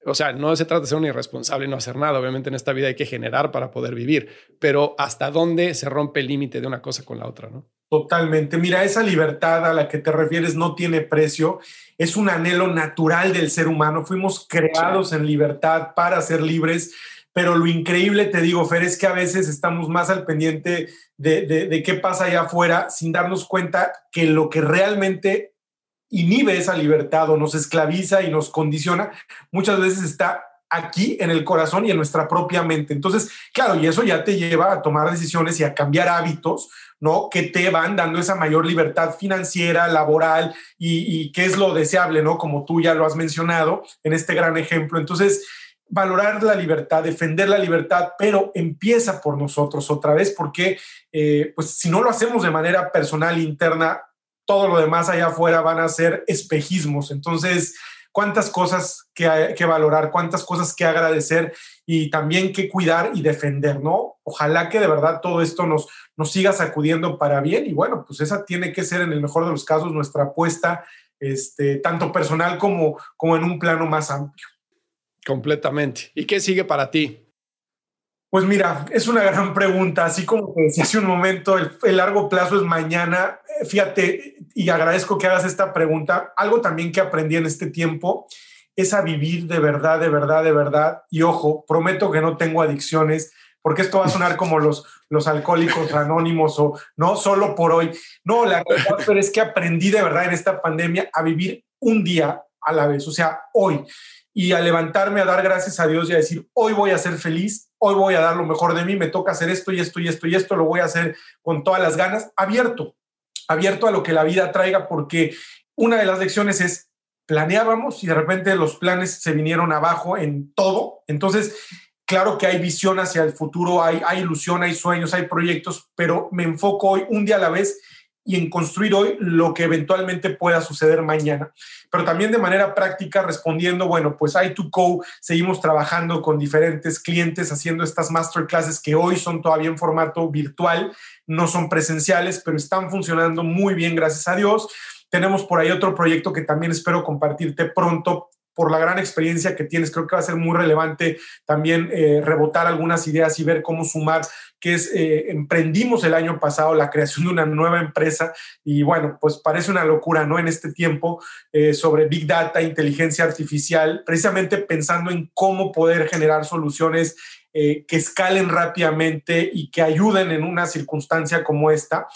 o sea, no se trata de ser un irresponsable y no hacer nada. Obviamente en esta vida hay que generar para poder vivir, pero hasta dónde se rompe el límite de una cosa con la otra, ¿no? Totalmente. Mira, esa libertad a la que te refieres no tiene precio. Es un anhelo natural del ser humano. Fuimos creados en libertad para ser libres. Pero lo increíble, te digo, Fer, es que a veces estamos más al pendiente de, de qué pasa allá afuera sin darnos cuenta que lo que realmente inhibe esa libertad o nos esclaviza y nos condiciona, muchas veces está aquí en el corazón y en nuestra propia mente. Entonces, claro, y eso ya te lleva a tomar decisiones y a cambiar hábitos, ¿no? Que te van dando esa mayor libertad financiera, laboral y, y que es lo deseable, ¿no? Como tú ya lo has mencionado en este gran ejemplo. Entonces, valorar la libertad, defender la libertad, pero empieza por nosotros otra vez, porque eh, pues si no lo hacemos de manera personal, interna, todo lo demás allá afuera van a ser espejismos. Entonces, cuántas cosas que, hay que valorar, cuántas cosas que agradecer y también que cuidar y defender, ¿no? Ojalá que de verdad todo esto nos, nos siga sacudiendo para bien y bueno, pues esa tiene que ser en el mejor de los casos nuestra apuesta, este, tanto personal como, como en un plano más amplio. Completamente. ¿Y qué sigue para ti? Pues mira, es una gran pregunta. Así como te decía hace un momento, el, largo plazo es mañana. Eh, fíjate, y agradezco que hagas esta pregunta. Algo también que aprendí en este tiempo es a vivir de verdad, de verdad, de verdad. Y ojo, prometo que no tengo adicciones, porque esto va a sonar como los, los alcohólicos anónimos o no solo por hoy. No, la verdad es que aprendí de verdad en esta pandemia a vivir un día a la vez, o sea, hoy. Y a levantarme a dar gracias a Dios y a decir, hoy voy a ser feliz hoy voy a dar lo mejor de mí, me toca hacer esto y esto y esto y esto, lo voy a hacer con todas las ganas, abierto, abierto a lo que la vida traiga, porque una de las lecciones es, planeábamos y de repente los planes se vinieron abajo en todo, entonces... Claro que hay visión hacia el futuro, hay, hay ilusión, hay sueños, hay proyectos, pero me enfoco hoy un día a la vez y en construir hoy lo que eventualmente pueda suceder mañana. Pero también de manera práctica, respondiendo, bueno, pues I2Co, seguimos trabajando con diferentes clientes haciendo estas masterclasses que hoy son todavía en formato virtual, no son presenciales, pero están funcionando muy bien, gracias a Dios. Tenemos por ahí otro proyecto que también espero compartirte pronto por la gran experiencia que tienes. Creo que va a ser muy relevante también eh, rebotar algunas ideas y ver cómo sumar, que es, eh, emprendimos el año pasado la creación de una nueva empresa y bueno, pues parece una locura, ¿no? En este tiempo eh, sobre Big Data, inteligencia artificial, precisamente pensando en cómo poder generar soluciones que escalen rápidamente y que ayuden en una circunstancia como esta.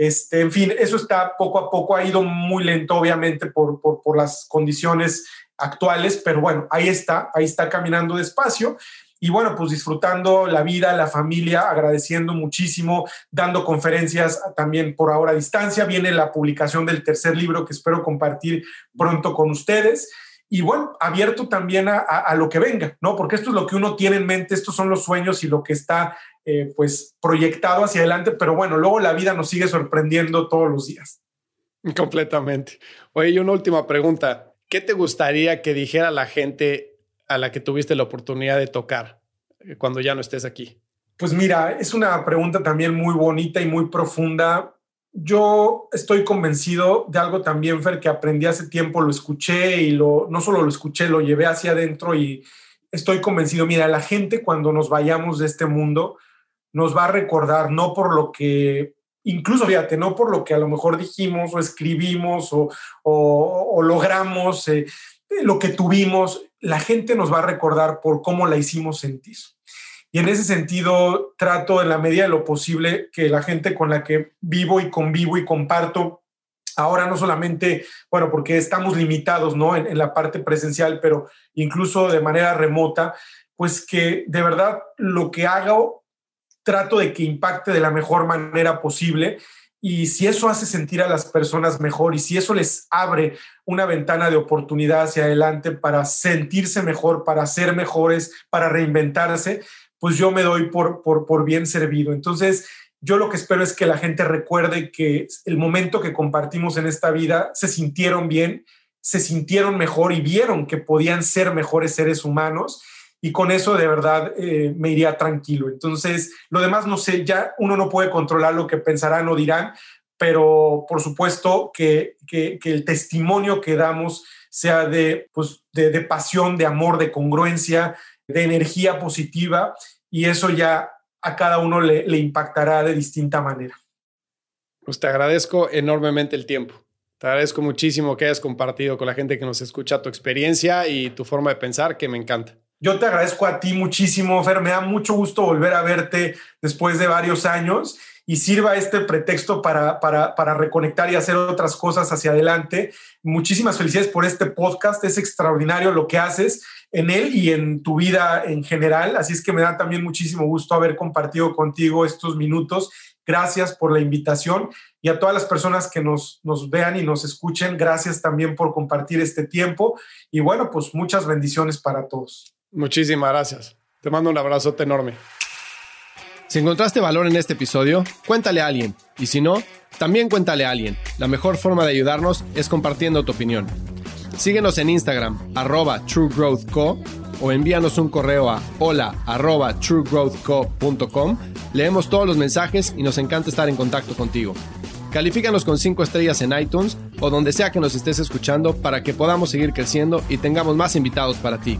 Este, en fin, eso está poco a poco, ha ido muy lento, obviamente, por, por, por las condiciones actuales, pero bueno, ahí está, ahí está caminando despacio. Y bueno, pues disfrutando la vida, la familia, agradeciendo muchísimo, dando conferencias también por ahora a distancia. Viene la publicación del tercer libro que espero compartir pronto con ustedes. Y bueno, abierto también a, lo que venga, ¿no? Porque esto es lo que uno tiene en mente, estos son los sueños y lo que está eh, pues proyectado hacia adelante, pero bueno, luego la vida nos sigue sorprendiendo todos los días. Completamente. Oye, y una última pregunta. ¿Qué te gustaría que dijera la gente a la que tuviste la oportunidad de tocar eh, cuando ya no estés aquí? Pues mira, es una pregunta también muy bonita y muy profunda. Yo estoy convencido de algo también, Fer, que aprendí hace tiempo, lo escuché y lo, no solo lo escuché, lo llevé hacia adentro y estoy convencido, mira, la gente cuando nos vayamos de este mundo nos va a recordar no por lo que incluso fíjate, no por lo que a lo mejor dijimos o escribimos o, logramos, eh, lo que tuvimos, la gente nos va a recordar por cómo la hicimos sentir. Y en ese sentido, trato en la medida de lo posible que la gente con la que vivo y convivo y comparto, ahora no solamente, bueno, porque estamos limitados, ¿no? En, en la parte presencial, pero incluso de manera remota, pues que de verdad lo que hago trato de que impacte de la mejor manera posible. Y si eso hace sentir a las personas mejor y si eso les abre una ventana de oportunidad hacia adelante para sentirse mejor, para ser mejores, para reinventarse, pues yo me doy por, por, bien servido. Entonces, yo lo que espero es que la gente recuerde que el momento que compartimos en esta vida se sintieron bien, se sintieron mejor y vieron que podían ser mejores seres humanos y con eso de verdad eh, me iría tranquilo. Entonces, lo demás no sé, ya uno no puede controlar lo que pensarán o dirán, pero por supuesto que, que, el testimonio que damos sea de, pues, de, pasión, de amor, de congruencia, de energía positiva, y eso ya a cada uno le, le impactará de distinta manera. Pues te agradezco enormemente el tiempo. Te agradezco muchísimo que hayas compartido con la gente que nos escucha tu experiencia y tu forma de pensar, que me encanta. Yo te agradezco a ti muchísimo, Fer. Me da mucho gusto volver a verte después de varios años y sirva este pretexto para, para, para, reconectar y hacer otras cosas hacia adelante. Muchísimas felicidades por este podcast. Es extraordinario lo que haces en él y en tu vida en general. Así es que me da también muchísimo gusto haber compartido contigo estos minutos. Gracias por la invitación y a todas las personas que nos, nos vean y nos escuchen, gracias también por compartir este tiempo. Y bueno, pues muchas bendiciones para todos. Muchísimas gracias. Te mando un abrazote enorme. Si encontraste valor en este episodio, cuéntale a alguien. Y si no, también cuéntale a alguien. La mejor forma de ayudarnos es compartiendo tu opinión. Síguenos en Instagram, arroba truegrowthco, o envíanos un correo a hola arroba truegrowthco.com. Leemos todos los mensajes y nos encanta estar en contacto contigo. Califícanos con 5 estrellas en iTunes o donde sea que nos estés escuchando para que podamos seguir creciendo y tengamos más invitados para ti.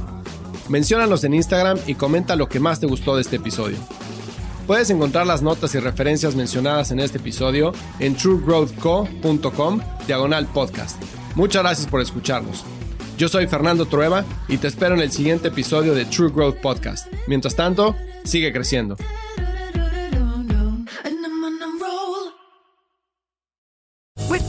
Menciónanos en Instagram y comenta lo que más te gustó de este episodio. Puedes encontrar las notas y referencias mencionadas en este episodio en truegrowthco.com diagonal podcast. Muchas gracias por escucharnos. Yo soy Fernando Trueba y te espero en el siguiente episodio de True Growth Podcast. Mientras tanto, sigue creciendo.